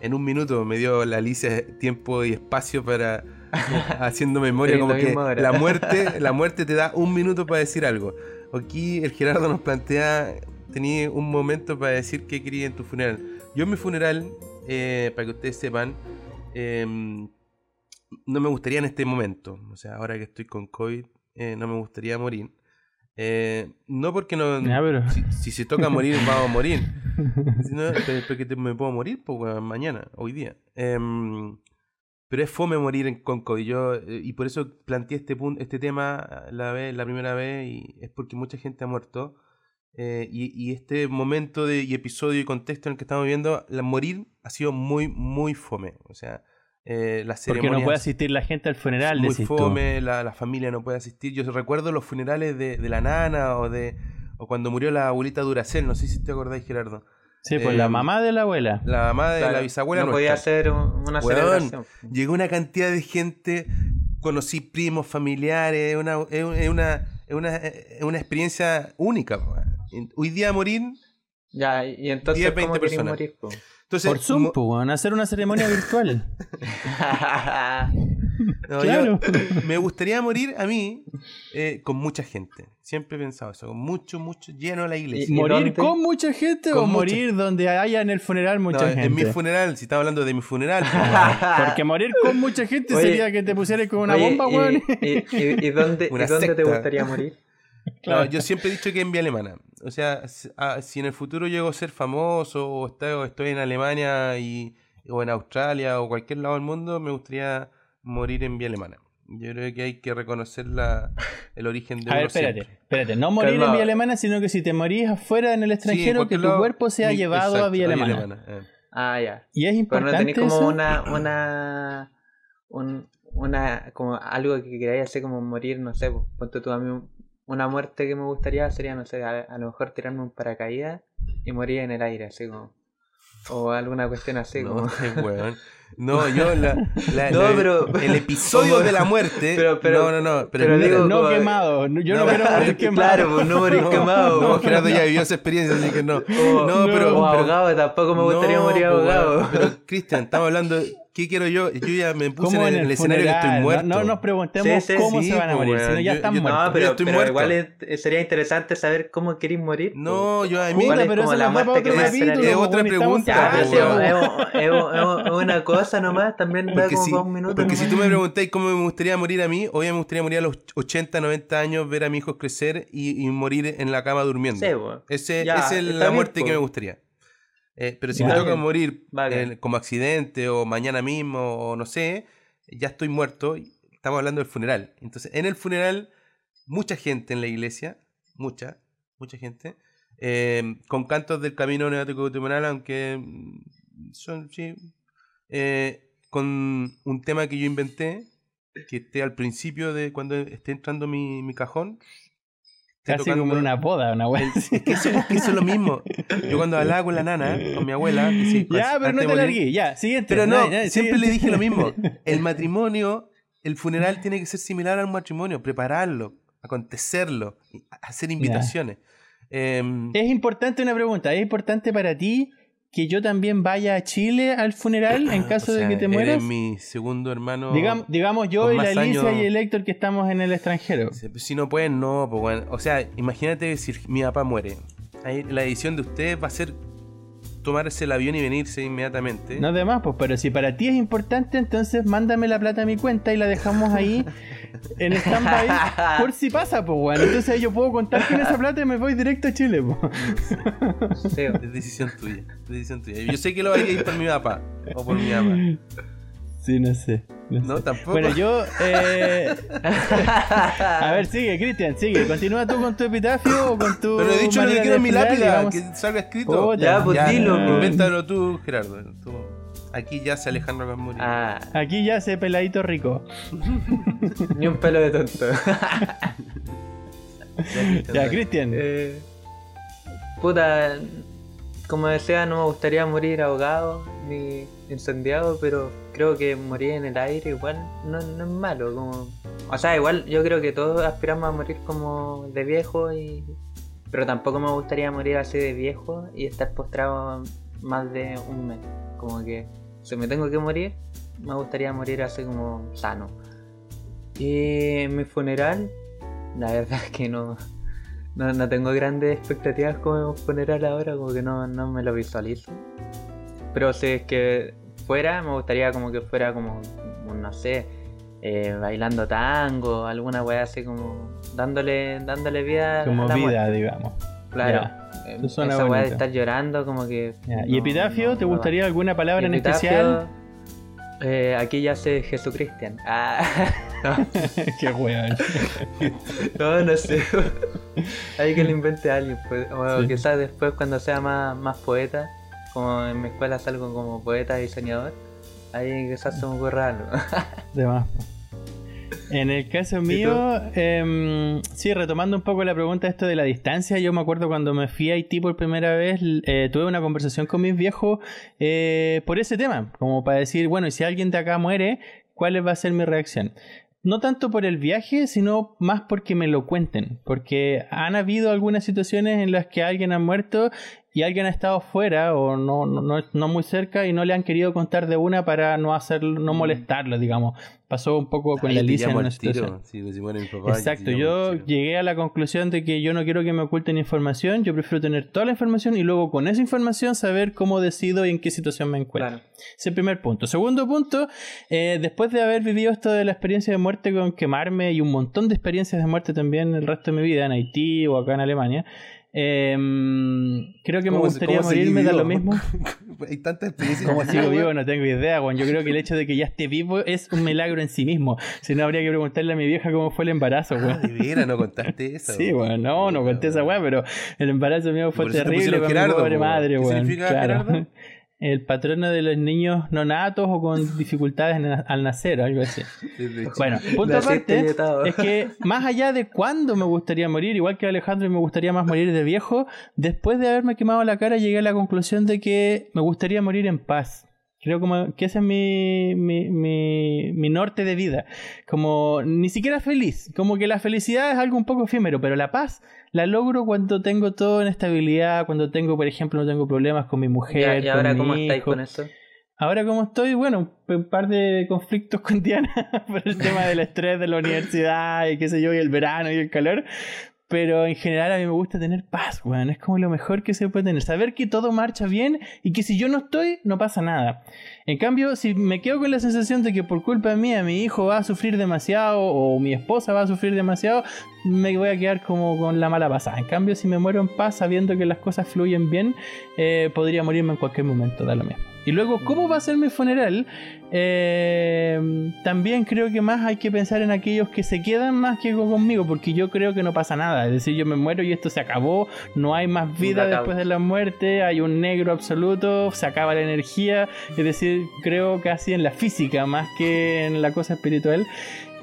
En un minuto me dio la Alicia tiempo y espacio para. haciendo memoria, como que la muerte, la muerte te da un minuto para decir algo. Aquí el Gerardo nos plantea. Tenía un momento para decir qué quería en tu funeral. Yo en mi funeral, eh, para que ustedes sepan, eh, no me gustaría en este momento. O sea, ahora que estoy con COVID, eh, no me gustaría morir. Eh, no porque no. Pero- Si, si se toca morir, vamos a morir. Si no, porque te- me puedo morir pues, mañana, hoy día. Em, pero es fome morir en- con COVID. Yo, eh, y por eso planteé este, punto, este tema la, vez, la primera vez. Y es porque mucha gente ha muerto. Eh, y, y este momento de, y episodio y contexto en el que estamos viviendo, la morir ha sido muy, muy fome. O sea, eh, las Porque no puede asistir la gente al funeral, muy fome, la, la familia no puede asistir. Yo recuerdo los funerales de, de la nana o de o cuando murió la abuelita Duracel, no sé si te acordáis, Gerardo. Sí, pues Eh, la mamá de la abuela. La mamá de Claro, la bisabuela No podía nuestra. hacer un- una celebración. Llegó una cantidad de gente, conocí primos, familiares, es una, una, es una, es una experiencia única. Hoy día morir, Ya, y entonces 10, 20 ¿cómo personas. morir? po? Entonces Por Zoom, pues, weón, hacer una ceremonia virtual. no, claro. yo- me gustaría morir a mí eh, con mucha gente. Siempre he pensado eso, con mucho, mucho, lleno la iglesia. ¿Y ¿Morir con mucha gente Con o mucha- morir donde haya en el funeral mucha No, gente? en mi funeral, si estamos hablando de mi funeral, pues. Porque morir con mucha gente Oye, sería que te pusieras con una Oye, bomba, weón. y, y- y dónde, Una y dónde te gustaría morir? No, yo siempre he dicho que en vía alemana. O sea, si, ah, si en el futuro llego a ser famoso o estoy, en Alemania y, o en Australia o cualquier lado del mundo, me gustaría morir en vía alemana. Yo creo que hay que reconocer la, el origen de A ver, espérate, siempre. espérate. No morir en. Vía Alemana, sino que si te morís afuera en el Sí, en extranjero, que tu lado, cuerpo sea mi- llevado a Vía Alemana. eh. Ah, ya. Y es Pero no importante tenéis como eso. una, una, un, una, como algo que queráis hacer como morir, no sé, pues, ponte tú a mí una muerte que me gustaría sería, no sé, a, a lo mejor tirarme un paracaídas y morir en el aire, así como, o alguna cuestión así No, como. weón. No, yo la, la- No, la- pero- el episodio como- de la muerte. Pero- pero- no, no, no. Pero, digo- No como- quemado. Yo no, No, quiero morir quemado. Claro, pues no morir no, quemado. No, pues. Gerardo ya vivió esa experiencia, así que no. O, No, pero- o pero- ahogado, tampoco me gustaría No, morir pues, ahogado. Pero, Cristian, estamos hablando. ¿Qué quiero yo? Yo ya me puse ¿Cómo en el, escenario que estoy muerto. No, no nos preguntemos Sí, sí, cómo sí, se van a pues, morir, weón. sino ya Yo- están yo- muertos. No, Yo pero, estoy pero muerto. igual es- sería interesante saber cómo queréis morir. No, yo a mí. Puta, ¿Cuál es pero la muerte que otro más capítulo. Es otra pregunta, pues, es, una cosa nomás, también da Porque, como si, un minuto. porque si tú me preguntáis cómo me gustaría morir a mí, hoy me gustaría morir a los 80, 90 años, ver a mis hijos crecer y, y morir en la cama durmiendo. Esa es la muerte que me gustaría. Eh, pero si Ya. me toca morir eh, como accidente o mañana mismo o no sé, ya estoy muerto. estamos hablando del funeral. Entonces, en el funeral, mucha gente en la iglesia, mucha, mucha gente, eh, con cantos del camino neótico guatemalteco, aunque mm, son, sí, eh, con un tema que yo inventé, que esté al principio de cuando esté entrando mi, mi cajón. Casi como en una boda, una wea. Es que, eso, es que eso es lo mismo. Yo cuando hablaba con la nana, con mi abuela, decía, Ya, pero no te largué, ya, siguiente. Pero no, ya, siempre le dije lo mismo. El matrimonio, el funeral tiene que ser similar al matrimonio, prepararlo, acontecerlo, hacer invitaciones. Em, Es importante una pregunta, ¿es importante para ti que yo también vaya a Chile al funeral en caso o sea, de que te eres mueras? mi segundo hermano. Digam- digamos yo y la Alicia años- y el Héctor que estamos en el extranjero. Si si no pueden, no, pues bueno. O sea, imagínate si mi papá muere. Ahí la edición de ustedes va a ser tomarse el avión y venirse inmediatamente. No de más, pues, pero si para ti es importante, entonces mándame la plata a mi cuenta y la dejamos ahí en stand-by por si pasa, pues, bueno. Entonces yo puedo contar con esa plata y me voy directo a Chile, pues. Sí, Es decisión tuya. es decisión tuya. Yo sé que lo vaya a ir por mi papá o por mi mamá. Sí, no sé. no No, sé. tampoco. Bueno, yo. eh, A ver, sigue, Cristian, sigue. Continúa tú con tu epitafio o con tu. Pero he dicho lo que quiero en mi lápida, vamos- que salga escrito. Puta, Ya, pues dilo, pues. Invéntalo tú, Gerardo. Tú. Aquí ya se Alejandro Camuri. Ah, Aquí ya se peladito rico. ni un pelo de tonto. Ya, Cristian. Eh, puta, como decía, no me gustaría morir ahogado ni incendiado, pero creo que morir en el aire igual no, es malo. Como... O sea, igual yo creo que todos aspiramos a morir como de viejo, y... pero tampoco me gustaría morir así de viejo y estar postrado más de un mes. Como que si me tengo que morir, me gustaría morir así como sano. Y mi funeral, la verdad es que no, no, no tengo grandes expectativas con un funeral ahora, como que no, no me lo visualizo. Pero si es que fuera, me gustaría como que fuera como, no sé, eh, bailando tango, alguna weá así como dándole, dándole vida Como a la vida, muerte. digamos. Claro. Eh, eso suena Esa weá de estar llorando como que... ¿Y no, epitafio? no, ¿Te no gustaría alguna palabra en especial? eh, aquí ya sé Jesucristian. Ah, Qué weón. no, no sé. Hay que lo invente alguien. Pues. O Sí. quizás después cuando sea más, más poeta, como en mi escuela salgo como poeta diseñador, ahí quizás se me ocurra algo. De más. En el caso mío, em, sí, retomando un poco la pregunta esto de la distancia, yo me acuerdo cuando me fui a Haití por primera vez, eh, tuve una conversación con mis viejos eh, por ese tema, como para decir, bueno, y si alguien de acá muere, ¿cuál va a ser mi reacción? No tanto por el viaje, sino más porque me lo cuenten, porque han habido algunas situaciones en las que alguien ha muerto y alguien ha estado fuera o no, no, no, no muy cerca y no le han querido contar de una para no hacerlo, no molestarlo, digamos. Pasó un poco con Ahí la Alicia en una situación. Sí, pues, si muere mi papá, Exacto, yo llegué a la conclusión de que yo no quiero que me oculten información, yo prefiero tener toda la información y luego con esa información saber cómo decido y en qué situación me encuentro. Claro. Ese es el primer punto. Segundo punto, eh, después de haber vivido esto de la experiencia de muerte con quemarme y un montón de experiencias de muerte también el resto de mi vida en Haití o acá en Alemania, eh, creo que me ¿Cómo se- gustaría morirme, da lo mismo. Hay tantas experiencias. Como sigo vivo no tengo idea, Juan. Yo creo que el hecho de que ya esté vivo es un milagro en sí mismo. Si no, habría que preguntarle a mi vieja cómo fue el embarazo, Ah, weón. de veras, no contaste eso. Sí, bueno, no, no conté esa weá, pero el embarazo mío fue terrible con mi pobre po. madre, ¿Qué weón. Claro. El patrono de los niños no natos o con dificultades al nacer o algo así. Bueno, punto aparte es que más allá de cuándo me gustaría morir, igual que Alejandro me gustaría más morir de viejo, después de haberme quemado la cara llegué a la conclusión de que me gustaría morir en paz. Creo como que ese es mi, mi, mi, mi norte de vida. Como ni siquiera feliz. Como que la felicidad es algo un poco efímero, pero la paz la logro cuando tengo todo en estabilidad, cuando tengo, por ejemplo, no tengo problemas con mi mujer. Ya, ¿Y ahora con cómo mi estáis hijo. con eso? Ahora como estoy, bueno, un par de conflictos con Diana por el tema del estrés de la universidad y qué sé yo, y el verano y el calor. Pero en general a mí me gusta tener paz, weón. Es como lo mejor que se puede tener. Saber que todo marcha bien y que si yo no estoy, no pasa nada. En cambio, si me quedo con la sensación de que por culpa mía mi hijo va a sufrir demasiado o mi esposa va a sufrir demasiado, me voy a quedar como con la mala pasada. En cambio, si me muero en paz sabiendo que las cosas fluyen bien, eh, podría morirme en cualquier momento, da lo mismo. Y luego, ¿cómo va a ser mi funeral? Eh, también creo que más hay que pensar en aquellos que se quedan más que conmigo, porque yo creo que no pasa nada. Es decir, yo me muero y esto se acabó, no hay más vida después de la muerte, hay un negro absoluto, se acaba la energía. Es decir, creo casi en la física más que en la cosa espiritual.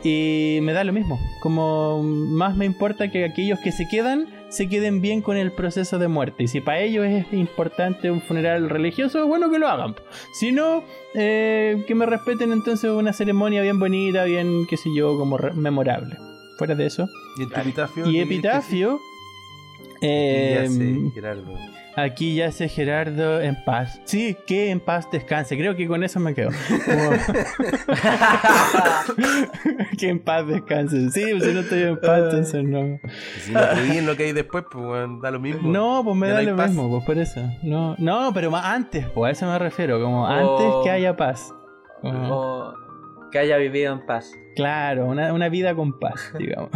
Y me da lo mismo. Como más me importa que aquellos que se quedan se queden bien con el proceso de muerte. Y si para ellos es importante un funeral religioso, bueno que lo hagan. Si no, eh, que me respeten entonces una ceremonia bien bonita, bien, qué sé yo, como memorable. Fuera de eso. ¿Y epitafio? Y epitafio. Eh, Gerardo. Aquí ya sé Gerardo en paz. Sí, que en paz descanse. Creo que con eso me quedo. que en paz descanse. Sí, pues si no estoy en paz, entonces no. Si no creí en lo que hay después, pues da lo mismo. No, pues me da lo mismo, pues por eso. No, no pero más antes, pues a eso me refiero. Como antes que haya paz. O que haya vivido en paz. Claro, una, una vida con paz, digamos.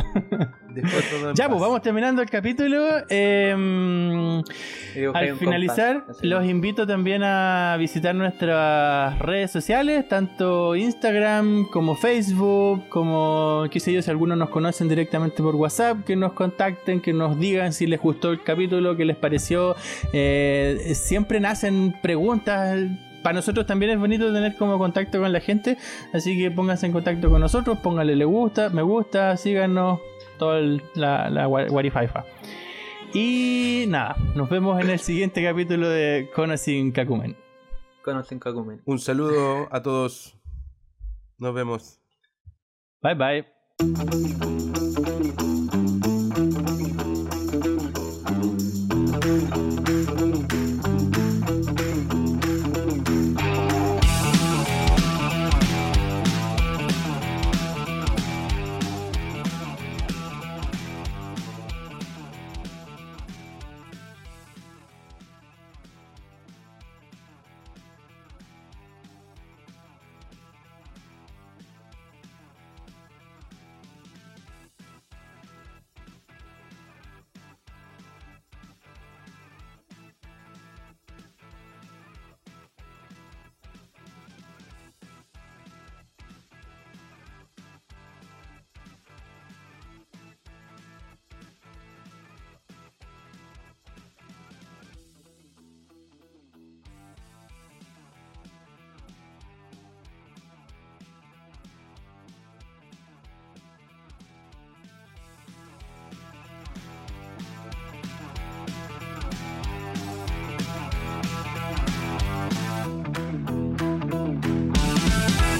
Ya, pues vamos terminando el capítulo. Em, al finalizar, los invito también a visitar nuestras redes sociales, tanto Instagram como Facebook, como, qué sé yo, si algunos nos conocen directamente por WhatsApp, que nos contacten, que nos digan si les gustó el capítulo, qué les pareció. Eh, siempre nacen preguntas para nosotros también es bonito tener como contacto con la gente, así que pónganse en contacto con nosotros, pónganle le gusta, me gusta, síganos, toda la, la Warifaifa. Y nada, nos vemos en el siguiente capítulo de Conocin Kakumen. Conocin Kakumen. Un saludo a todos. Nos vemos. Bye bye.